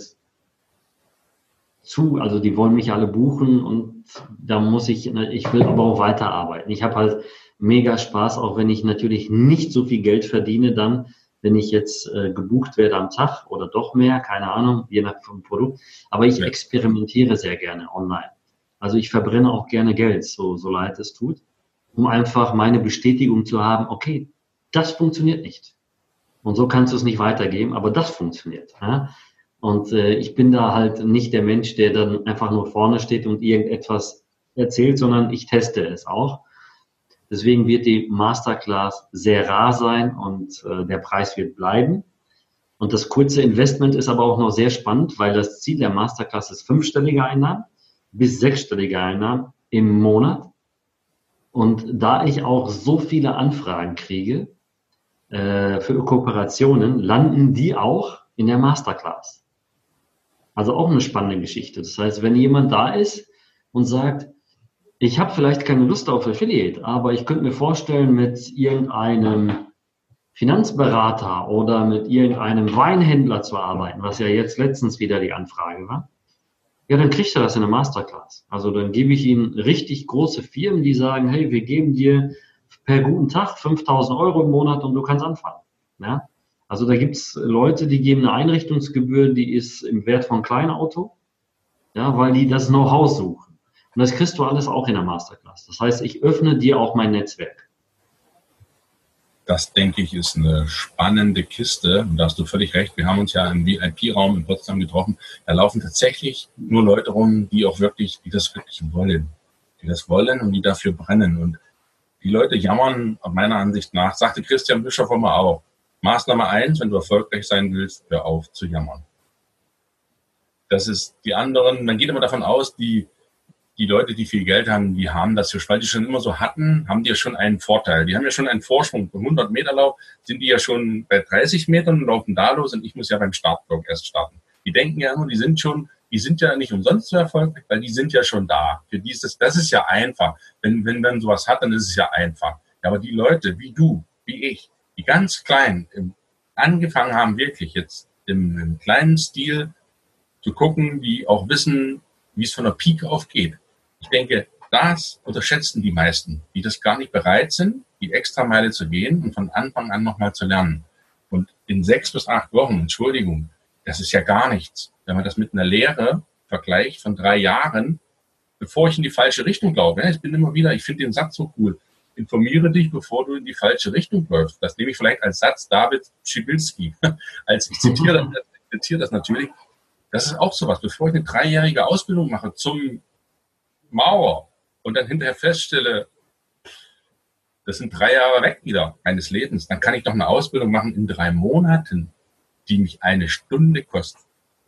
zu, also die wollen mich alle buchen und da muss ich, ich will aber auch weiterarbeiten. Ich habe halt mega Spaß, auch wenn ich natürlich nicht so viel Geld verdiene, dann, wenn ich jetzt äh, gebucht werde am Tag oder doch mehr, keine Ahnung, je nach Produkt. Aber ich experimentiere sehr gerne online. Also ich verbrenne auch gerne Geld, so, so leid es tut, um einfach meine Bestätigung zu haben, okay, das funktioniert nicht. Und so kannst du es nicht weitergeben, aber das funktioniert. Ja? Und äh, ich bin da halt nicht der Mensch, der dann einfach nur vorne steht und irgendetwas erzählt, sondern ich teste es auch. Deswegen wird die Masterclass sehr rar sein und äh, der Preis wird bleiben. Und das kurze Investment ist aber auch noch sehr spannend, weil das Ziel der Masterclass ist fünfstellige Einnahmen bis sechsstellige Einnahmen im Monat. Und da ich auch so viele Anfragen kriege äh, für Kooperationen, landen die auch in der Masterclass. Also auch eine spannende Geschichte. Das heißt, wenn jemand da ist und sagt, ich habe vielleicht keine Lust auf Affiliate, aber ich könnte mir vorstellen, mit irgendeinem Finanzberater oder mit irgendeinem Weinhändler zu arbeiten, was ja jetzt letztens wieder die Anfrage war, ja, dann kriegt er das in der Masterclass. Also dann gebe ich ihm richtig große Firmen, die sagen, hey, wir geben dir per guten Tag 5000 Euro im Monat und du kannst anfangen. Ja? Also da gibt's Leute, die geben eine Einrichtungsgebühr, die ist im Wert von Kleinauto, ja, weil die das Know-how suchen. Und das kriegst du alles auch in der Masterclass. Das heißt, ich öffne dir auch mein Netzwerk. Das, denke ich, ist eine spannende Kiste. Und da hast du völlig recht. Wir haben uns ja im VIP-Raum in Potsdam getroffen. Da laufen tatsächlich nur Leute rum, die auch wirklich, die das wirklich wollen. Die das wollen und die dafür brennen. Und die Leute jammern, meiner Ansicht nach, sagte Christian Bischof immer auch, Maßnahme eins, wenn du erfolgreich sein willst, hör auf zu jammern. Das ist die anderen, man geht immer davon aus, die, die Leute, die viel Geld haben, die haben das weil die schon immer so hatten, haben die ja schon einen Vorteil. Die haben ja schon einen Vorsprung. Beim 100 Meter Lauf sind die ja schon bei 30 Metern und laufen da los und ich muss ja beim Startblock erst starten. Die denken ja immer, die sind schon, die sind ja nicht umsonst so erfolgreich, weil die sind ja schon da. Für die ist das, das ist ja einfach. Wenn, wenn man sowas hat, dann ist es ja einfach. Ja, aber die Leute, wie du, wie ich, die ganz klein angefangen haben, wirklich jetzt im, im kleinen Stil zu gucken, die auch wissen, wie es von der Pike auf geht. Ich denke, das unterschätzen die meisten, die das gar nicht bereit sind, die extra Meile zu gehen und von Anfang an nochmal zu lernen. Und in sechs bis acht Wochen, Entschuldigung, das ist ja gar nichts. Wenn man das mit einer Lehre vergleicht von drei Jahren, bevor ich in die falsche Richtung glaube, ich bin immer wieder, ich finde den Satz so cool, informiere dich, bevor du in die falsche Richtung läufst. Das nehme ich vielleicht als Satz David Schibilski. als ich zitiere, ich zitiere das natürlich. Das ist auch sowas. Bevor ich eine dreijährige Ausbildung mache zum Mauer und dann hinterher feststelle, das sind drei Jahre weg wieder meines Lebens, dann kann ich doch eine Ausbildung machen in drei Monaten, die mich eine Stunde kostet,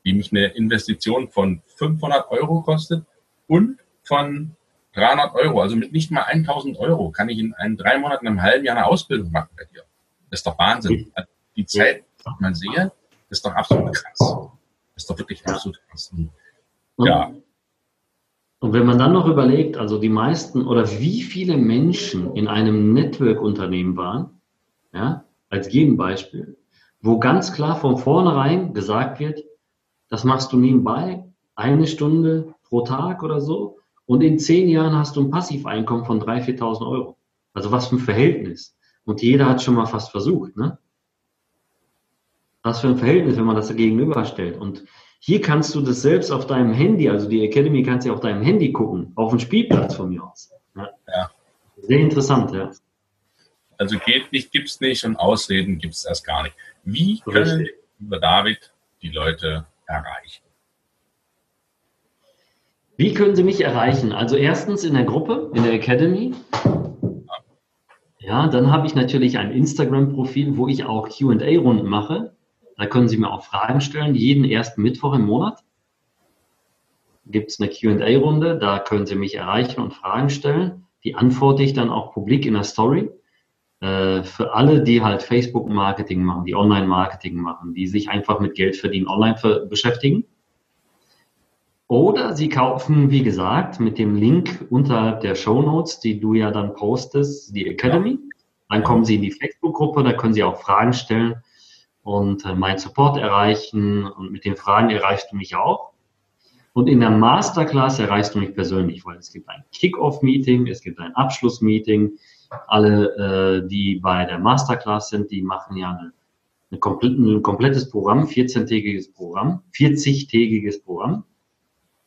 die mich eine Investition von 500 Euro kostet und von 300 Euro, also mit nicht mal 1000 Euro kann ich in einen drei Monaten, einem halben Jahr eine Ausbildung machen bei dir. Das ist doch Wahnsinn. Also die Zeit, mal sehe, ist doch absolut krass. Das ist doch wirklich absolut krass. Und, ja. Und wenn man dann noch überlegt, also die meisten oder wie viele Menschen in einem Network-Unternehmen waren, ja, als Gegenbeispiel, wo ganz klar von vornherein gesagt wird, das machst du nebenbei, eine Stunde pro Tag oder so, und in zehn Jahren hast du ein Passiveinkommen von 3.000, 4.000 Euro. Also was für ein Verhältnis. Und jeder hat schon mal fast versucht, ne? Was für ein Verhältnis, wenn man das gegenüberstellt. Und hier kannst du das selbst auf deinem Handy, also die Academy kannst du auf deinem Handy gucken, auf dem Spielplatz von mir aus. Ja. ja. Sehr interessant, ja. Also geht nicht, gibt's nicht und Ausreden gibt's erst gar nicht. Wie können, lieber David, die Leute erreichen? Wie können Sie mich erreichen? Also erstens in der Gruppe, in der Academy. Ja, dann habe ich natürlich ein Instagram-Profil, wo ich auch QA-Runden mache. Da können Sie mir auch Fragen stellen. Jeden ersten Mittwoch im Monat gibt es eine QA-Runde. Da können Sie mich erreichen und Fragen stellen. Die antworte ich dann auch publik in der Story. Äh, für alle, die halt Facebook-Marketing machen, die Online-Marketing machen, die sich einfach mit Geld verdienen online beschäftigen. Oder Sie kaufen, wie gesagt, mit dem Link unterhalb der Show Notes, die du ja dann postest, die Academy. Dann kommen Sie in die Facebook-Gruppe, da können Sie auch Fragen stellen und äh, meinen Support erreichen. Und mit den Fragen erreichst du mich auch. Und in der Masterclass erreichst du mich persönlich, weil es gibt ein Kick-Off-Meeting, es gibt ein Abschluss-Meeting. Alle, äh, die bei der Masterclass sind, die machen ja eine, eine komplett, ein komplettes Programm, 14-tägiges Programm, 40-tägiges Programm.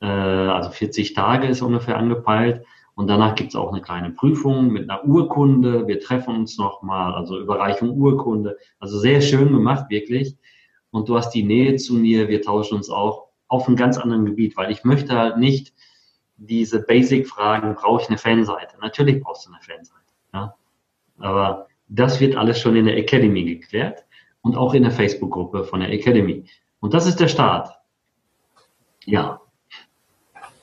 Äh, also 40 Tage ist ungefähr angepeilt. Und danach gibt es auch eine kleine Prüfung mit einer Urkunde. Wir treffen uns nochmal, also Überreichung Urkunde. Also sehr schön gemacht, wirklich. Und du hast die Nähe zu mir. Wir tauschen uns auch auf einem ganz anderen Gebiet, weil ich möchte halt nicht diese Basic-Fragen, brauche ich eine Fanseite? Natürlich brauchst du eine Fanseite. Ja? Aber das wird alles schon in der Academy geklärt und auch in der Facebook-Gruppe von der Academy. Und das ist der Start. Ja,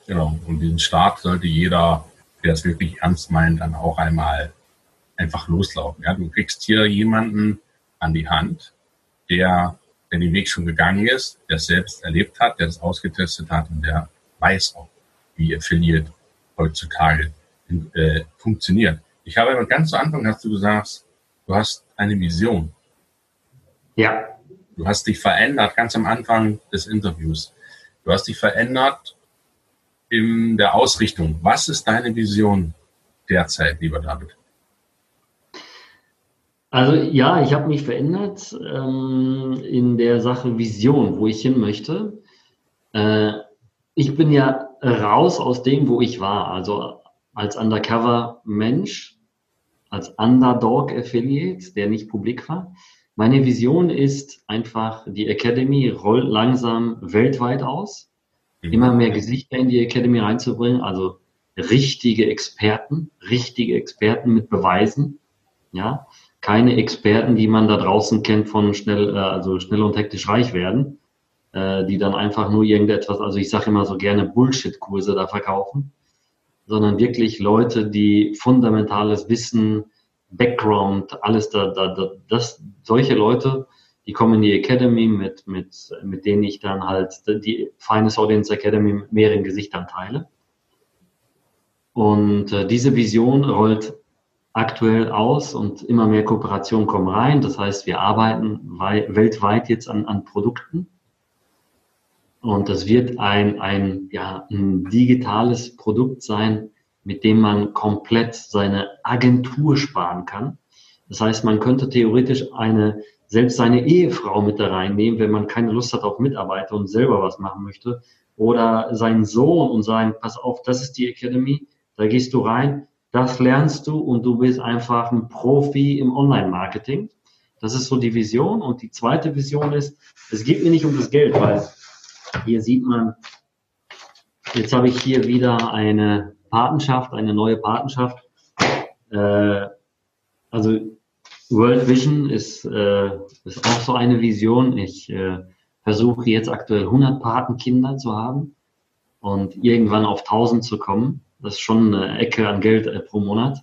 Genau. Und diesen Start sollte jeder, der es wirklich ernst meint, dann auch einmal einfach loslaufen. Ja, du kriegst hier jemanden an die Hand, der, der den Weg schon gegangen ist, der es selbst erlebt hat, der es ausgetestet hat und der weiß auch, wie Affiliate heutzutage äh, funktioniert. Ich habe aber ganz zu Anfang hast du gesagt, du hast eine Vision. Ja. Du hast dich verändert, ganz am Anfang des Interviews. Du hast dich verändert in der Ausrichtung. Was ist deine Vision derzeit, lieber David? Also ja, ich habe mich verändert ähm, in der Sache Vision, wo ich hin möchte. Äh, ich bin ja raus aus dem, wo ich war, also als Undercover-Mensch, als Underdog-Affiliate, der nicht publik war. Meine Vision ist einfach, die Academy rollt langsam weltweit aus. Immer mehr Gesichter in die Academy reinzubringen, also richtige Experten, richtige Experten mit Beweisen, ja, keine Experten, die man da draußen kennt von schnell, äh, also schnell und hektisch reich werden, äh, die dann einfach nur irgendetwas, also ich sage immer so gerne Bullshit-Kurse da verkaufen, sondern wirklich Leute, die fundamentales Wissen, Background, alles da, da, da das, solche Leute, die kommen in die Academy, mit, mit, mit denen ich dann halt die Finest Audience Academy mit mehreren Gesichtern teile. Und äh, diese Vision rollt aktuell aus und immer mehr Kooperationen kommen rein. Das heißt, wir arbeiten weltweit jetzt an, an Produkten. Und das wird ein, ein, ja, ein digitales Produkt sein, mit dem man komplett seine Agentur sparen kann. Das heißt, man könnte theoretisch eine selbst seine Ehefrau mit da reinnehmen, wenn man keine Lust hat auf Mitarbeiter und selber was machen möchte. Oder seinen Sohn und sagen, pass auf, das ist die Academy, da gehst du rein, das lernst du und du bist einfach ein Profi im Online-Marketing. Das ist so die Vision. Und die zweite Vision ist, es geht mir nicht um das Geld, weil hier sieht man, jetzt habe ich hier wieder eine Patenschaft, eine neue Patenschaft. Äh, also World Vision ist, äh, ist auch so eine Vision. Ich äh, versuche jetzt aktuell 100 Patenkinder zu haben und irgendwann auf 1000 zu kommen. Das ist schon eine Ecke an Geld äh, pro Monat.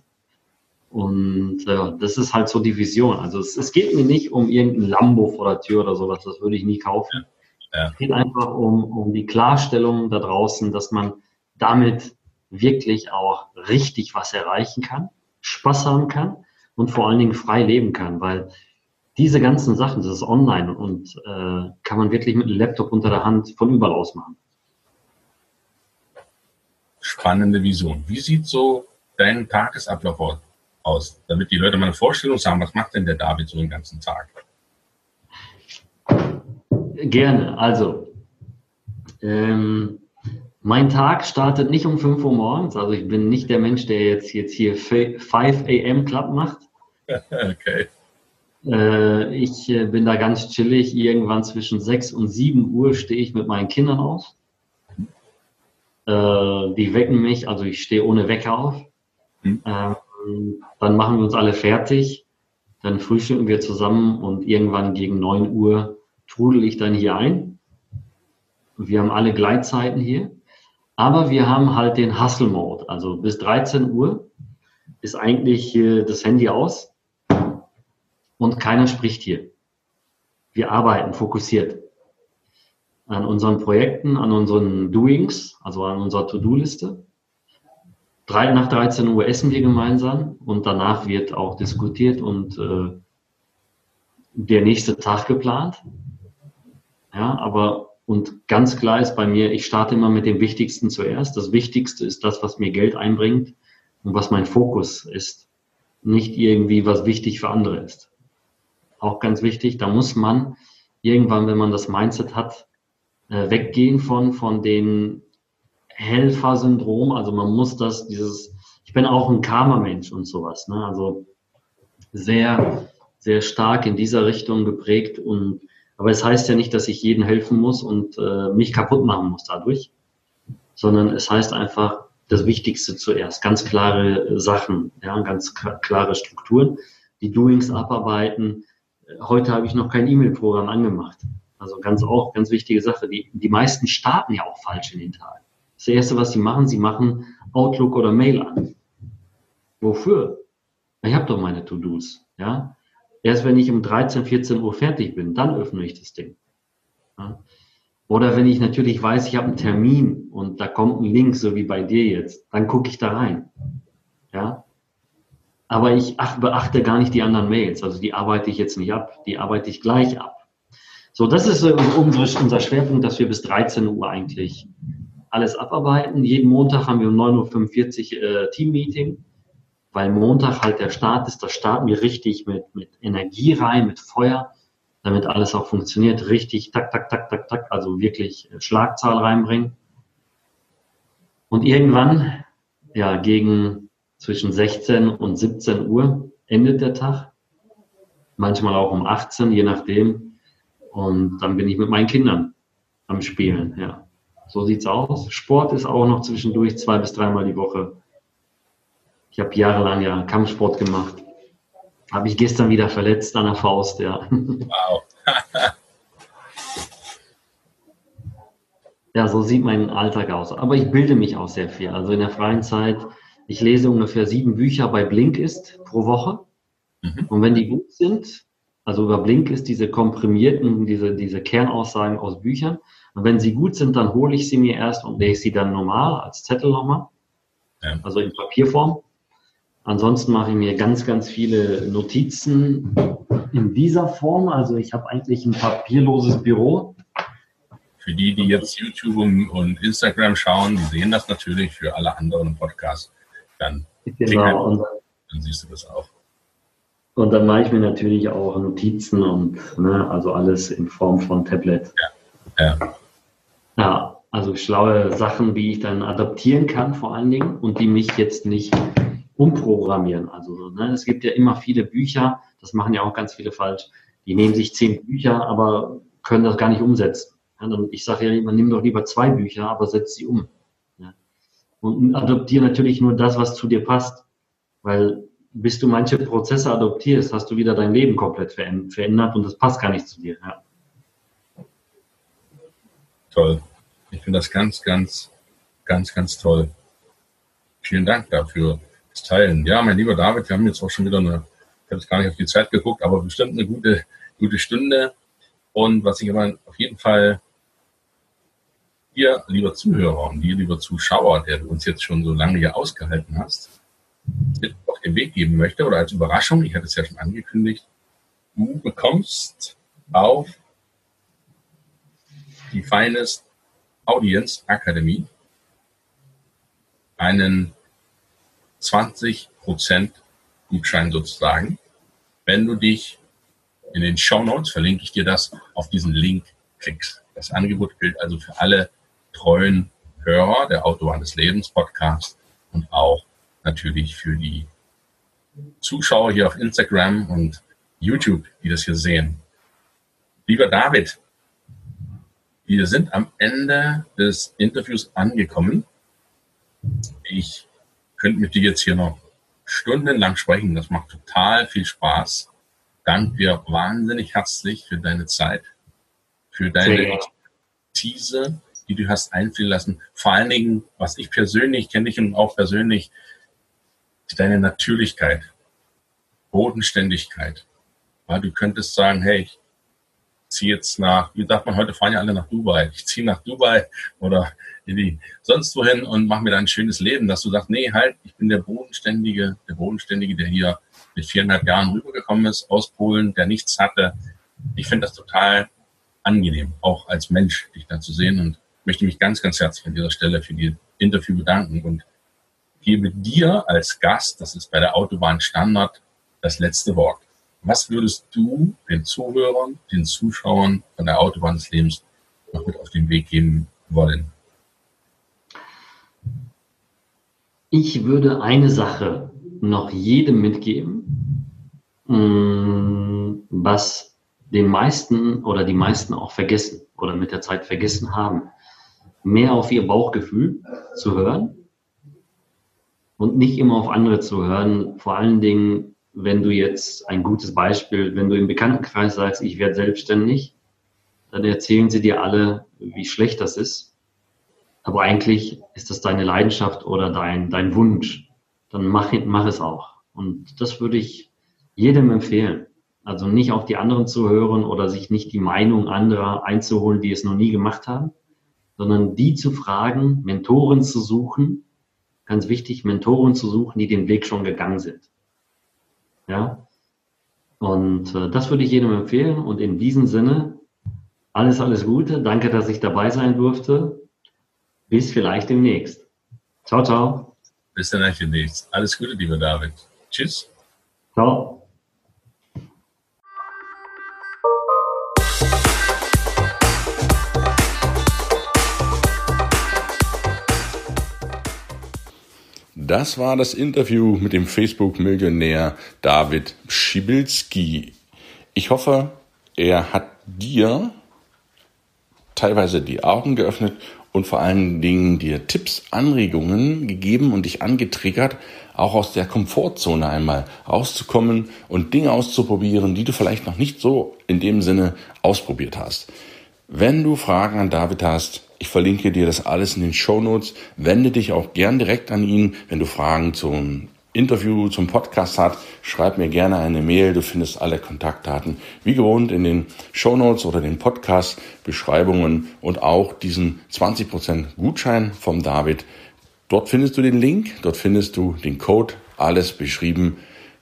Und äh, das ist halt so die Vision. Also es, es, geht mir nicht um irgendein Lambo vor der Tür oder sowas, das würde ich nie kaufen. Ja. Es geht einfach um, um die Klarstellung da draußen, dass man damit wirklich auch richtig was erreichen kann, Spaß haben kann und vor allen Dingen frei leben kann, weil diese ganzen Sachen, das ist online und äh, kann man wirklich mit einem Laptop unter der Hand von überall aus machen. Spannende Vision. Wie sieht so dein Tagesablauf aus, damit die Leute mal eine Vorstellung haben, was macht denn der David so den ganzen Tag? Gerne. Also, ähm, mein Tag startet nicht um 5 Uhr morgens. Also ich bin nicht der Mensch, der jetzt, jetzt hier 5 a.m. Club macht. Okay. Äh, ich äh, bin da ganz chillig. Irgendwann zwischen 6 und 7 Uhr stehe ich mit meinen Kindern auf. Äh, die wecken mich, also ich stehe ohne Wecker auf. Mhm. Ähm, dann machen wir uns alle fertig. Dann frühstücken wir zusammen und irgendwann gegen 9 Uhr trudel ich dann hier ein. Wir haben alle Gleitzeiten hier. Aber wir haben halt den Hustle Mode. Also bis 13 Uhr ist eigentlich das Handy aus und keiner spricht hier. Wir arbeiten fokussiert an unseren Projekten, an unseren Doings, also an unserer To-Do-Liste. Nach 13 Uhr essen wir gemeinsam und danach wird auch diskutiert und äh, der nächste Tag geplant. Ja, aber und ganz klar ist bei mir, ich starte immer mit dem Wichtigsten zuerst. Das Wichtigste ist das, was mir Geld einbringt und was mein Fokus ist. Nicht irgendwie, was wichtig für andere ist auch ganz wichtig. Da muss man irgendwann, wenn man das Mindset hat, äh, weggehen von, von den Helfer-Syndrom. Also man muss das, dieses, ich bin auch ein Karma-Mensch und sowas. Ne? Also sehr, sehr stark in dieser Richtung geprägt. Und, aber es heißt ja nicht, dass ich jedem helfen muss und äh, mich kaputt machen muss dadurch, sondern es heißt einfach, das Wichtigste zuerst, ganz klare Sachen, ja, ganz klare Strukturen, die Doings abarbeiten, heute habe ich noch kein E-Mail-Programm angemacht. Also ganz auch, ganz wichtige Sache. Die, die meisten starten ja auch falsch in den Tag. Das Erste, was sie machen, sie machen Outlook oder Mail an. Wofür? Ich habe doch meine To-Dos. Ja? Erst wenn ich um 13, 14 Uhr fertig bin, dann öffne ich das Ding. Ja? Oder wenn ich natürlich weiß, ich habe einen Termin und da kommt ein Link, so wie bei dir jetzt, dann gucke ich da rein. Aber ich ach, beachte gar nicht die anderen Mails. Also die arbeite ich jetzt nicht ab, die arbeite ich gleich ab. So, das ist unsere, unser Schwerpunkt, dass wir bis 13 Uhr eigentlich alles abarbeiten. Jeden Montag haben wir um 9.45 Uhr äh, Team-Meeting, weil Montag halt der Start ist. Da starten wir richtig mit, mit Energie rein, mit Feuer, damit alles auch funktioniert. Richtig, tak, tak, tak, tak, tak, also wirklich Schlagzahl reinbringen. Und irgendwann, ja, gegen zwischen 16 und 17 Uhr endet der Tag. Manchmal auch um 18, je nachdem. Und dann bin ich mit meinen Kindern am Spielen, ja. So sieht's aus. Sport ist auch noch zwischendurch zwei bis dreimal die Woche. Ich habe jahrelang ja Kampfsport gemacht. Habe ich gestern wieder verletzt an der Faust, ja. Wow. ja, so sieht mein Alltag aus. Aber ich bilde mich auch sehr viel. Also in der freien Zeit ich lese ungefähr sieben Bücher bei Blinkist pro Woche. Mhm. Und wenn die gut sind, also über Blinkist diese komprimierten, diese, diese Kernaussagen aus Büchern, und wenn sie gut sind, dann hole ich sie mir erst und lese sie dann normal als Zettel nochmal. Ja. Also in Papierform. Ansonsten mache ich mir ganz, ganz viele Notizen in dieser Form. Also ich habe eigentlich ein papierloses Büro. Für die, die jetzt YouTube und Instagram schauen, die sehen das natürlich. Für alle anderen Podcasts dann, genau. und, dann siehst du das auch. Und dann mache ich mir natürlich auch Notizen und ne, also alles in Form von Tablet. Ja. ja. Ja, also schlaue Sachen, die ich dann adaptieren kann vor allen Dingen und die mich jetzt nicht umprogrammieren. Also ne, es gibt ja immer viele Bücher, das machen ja auch ganz viele falsch. Die nehmen sich zehn Bücher, aber können das gar nicht umsetzen. Ja, dann, ich sage ja immer, nimm doch lieber zwei Bücher, aber setz sie um und adoptiere natürlich nur das, was zu dir passt. Weil bis du manche Prozesse adoptierst, hast du wieder dein Leben komplett verändert und das passt gar nicht zu dir. Ja. Toll. Ich finde das ganz, ganz, ganz, ganz toll. Vielen Dank dafür. teilen. Ja, mein lieber David, wir haben jetzt auch schon wieder eine, ich habe jetzt gar nicht auf die Zeit geguckt, aber bestimmt eine gute, gute Stunde. Und was ich aber auf jeden Fall dir, lieber Zuhörer und dir, lieber Zuschauer, der du uns jetzt schon so lange hier ausgehalten hast, auf den Weg geben möchte oder als Überraschung, ich hatte es ja schon angekündigt, du bekommst auf die Finest Audience Academy einen 20% Gutschein sozusagen, wenn du dich in den Show Notes, verlinke ich dir das, auf diesen Link klickst. Das Angebot gilt also für alle treuen Hörer der Autobahn des Lebens Podcast und auch natürlich für die Zuschauer hier auf Instagram und YouTube, die das hier sehen. Lieber David, wir sind am Ende des Interviews angekommen. Ich könnte mit dir jetzt hier noch stundenlang sprechen. Das macht total viel Spaß. Danke dir wahnsinnig herzlich für deine Zeit, für deine Expertise, die du hast einfliegen lassen. Vor allen Dingen, was ich persönlich kenne dich und auch persönlich, deine Natürlichkeit, Bodenständigkeit. Ja, du könntest sagen, hey, ich ziehe jetzt nach, wie sagt man, heute fahren ja alle nach Dubai. Ich ziehe nach Dubai oder die, sonst wohin und mache mir da ein schönes Leben, dass du sagst, nee, halt, ich bin der Bodenständige, der Bodenständige, der hier mit viereinhalb Jahren rübergekommen ist aus Polen, der nichts hatte. Ich finde das total angenehm, auch als Mensch, dich da zu sehen und möchte mich ganz, ganz herzlich an dieser Stelle für die Interview bedanken und gebe dir als Gast, das ist bei der Autobahn Standard, das letzte Wort. Was würdest du den Zuhörern, den Zuschauern von der Autobahn des Lebens noch mit auf den Weg geben wollen? Ich würde eine Sache noch jedem mitgeben, mm, was den meisten oder die meisten auch vergessen oder mit der Zeit vergessen haben mehr auf ihr Bauchgefühl zu hören und nicht immer auf andere zu hören. Vor allen Dingen, wenn du jetzt ein gutes Beispiel, wenn du im Bekanntenkreis sagst, ich werde selbstständig, dann erzählen sie dir alle, wie schlecht das ist. Aber eigentlich ist das deine Leidenschaft oder dein, dein Wunsch. Dann mach, mach es auch. Und das würde ich jedem empfehlen. Also nicht auf die anderen zu hören oder sich nicht die Meinung anderer einzuholen, die es noch nie gemacht haben, sondern die zu fragen, Mentoren zu suchen, ganz wichtig, Mentoren zu suchen, die den Weg schon gegangen sind. Ja. Und äh, das würde ich jedem empfehlen. Und in diesem Sinne, alles, alles Gute. Danke, dass ich dabei sein durfte. Bis vielleicht demnächst. Ciao, ciao. Bis dann demnächst. Alles Gute, lieber David. Tschüss. Ciao. Das war das Interview mit dem Facebook-Millionär David Schibilski. Ich hoffe, er hat dir teilweise die Augen geöffnet und vor allen Dingen dir Tipps, Anregungen gegeben und dich angetriggert, auch aus der Komfortzone einmal rauszukommen und Dinge auszuprobieren, die du vielleicht noch nicht so in dem Sinne ausprobiert hast. Wenn du Fragen an David hast, ich verlinke dir das alles in den Show Notes. Wende dich auch gern direkt an ihn, wenn du Fragen zum Interview, zum Podcast hast. Schreib mir gerne eine Mail. Du findest alle Kontaktdaten wie gewohnt in den Show Notes oder den Podcast-Beschreibungen und auch diesen 20% Gutschein vom David. Dort findest du den Link, dort findest du den Code, alles beschrieben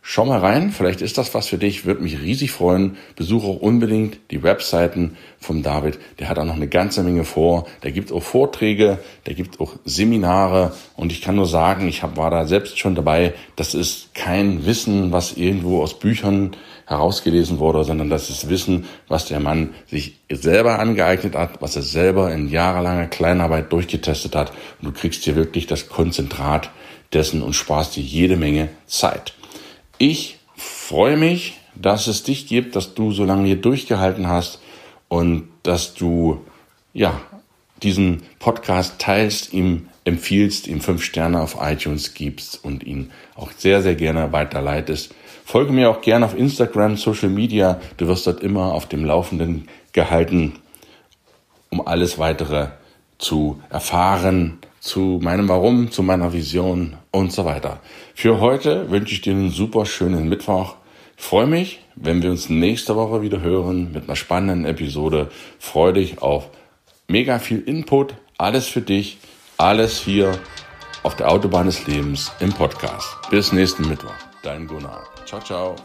Schau mal rein, vielleicht ist das was für dich, würde mich riesig freuen. Besuche auch unbedingt die Webseiten vom David. Der hat auch noch eine ganze Menge vor. Der gibt auch Vorträge, der gibt auch Seminare und ich kann nur sagen, ich war da selbst schon dabei. Das ist kein Wissen, was irgendwo aus Büchern herausgelesen wurde, sondern das ist Wissen, was der Mann sich selber angeeignet hat, was er selber in jahrelanger Kleinarbeit durchgetestet hat. Und du kriegst hier wirklich das Konzentrat dessen und sparst dir jede Menge Zeit. Ich freue mich, dass es dich gibt, dass du so lange hier durchgehalten hast und dass du ja diesen Podcast teilst, ihm empfiehlst, ihm fünf Sterne auf iTunes gibst und ihn auch sehr, sehr gerne weiterleitest. Folge mir auch gerne auf Instagram, Social Media. Du wirst dort immer auf dem Laufenden gehalten, um alles weitere zu erfahren, zu meinem Warum, zu meiner Vision und so weiter. Für heute wünsche ich dir einen super schönen Mittwoch. Ich freue mich, wenn wir uns nächste Woche wieder hören mit einer spannenden Episode. Freue dich auf mega viel Input, alles für dich, alles hier auf der Autobahn des Lebens im Podcast. Bis nächsten Mittwoch. Dein Gunnar. Ciao, ciao.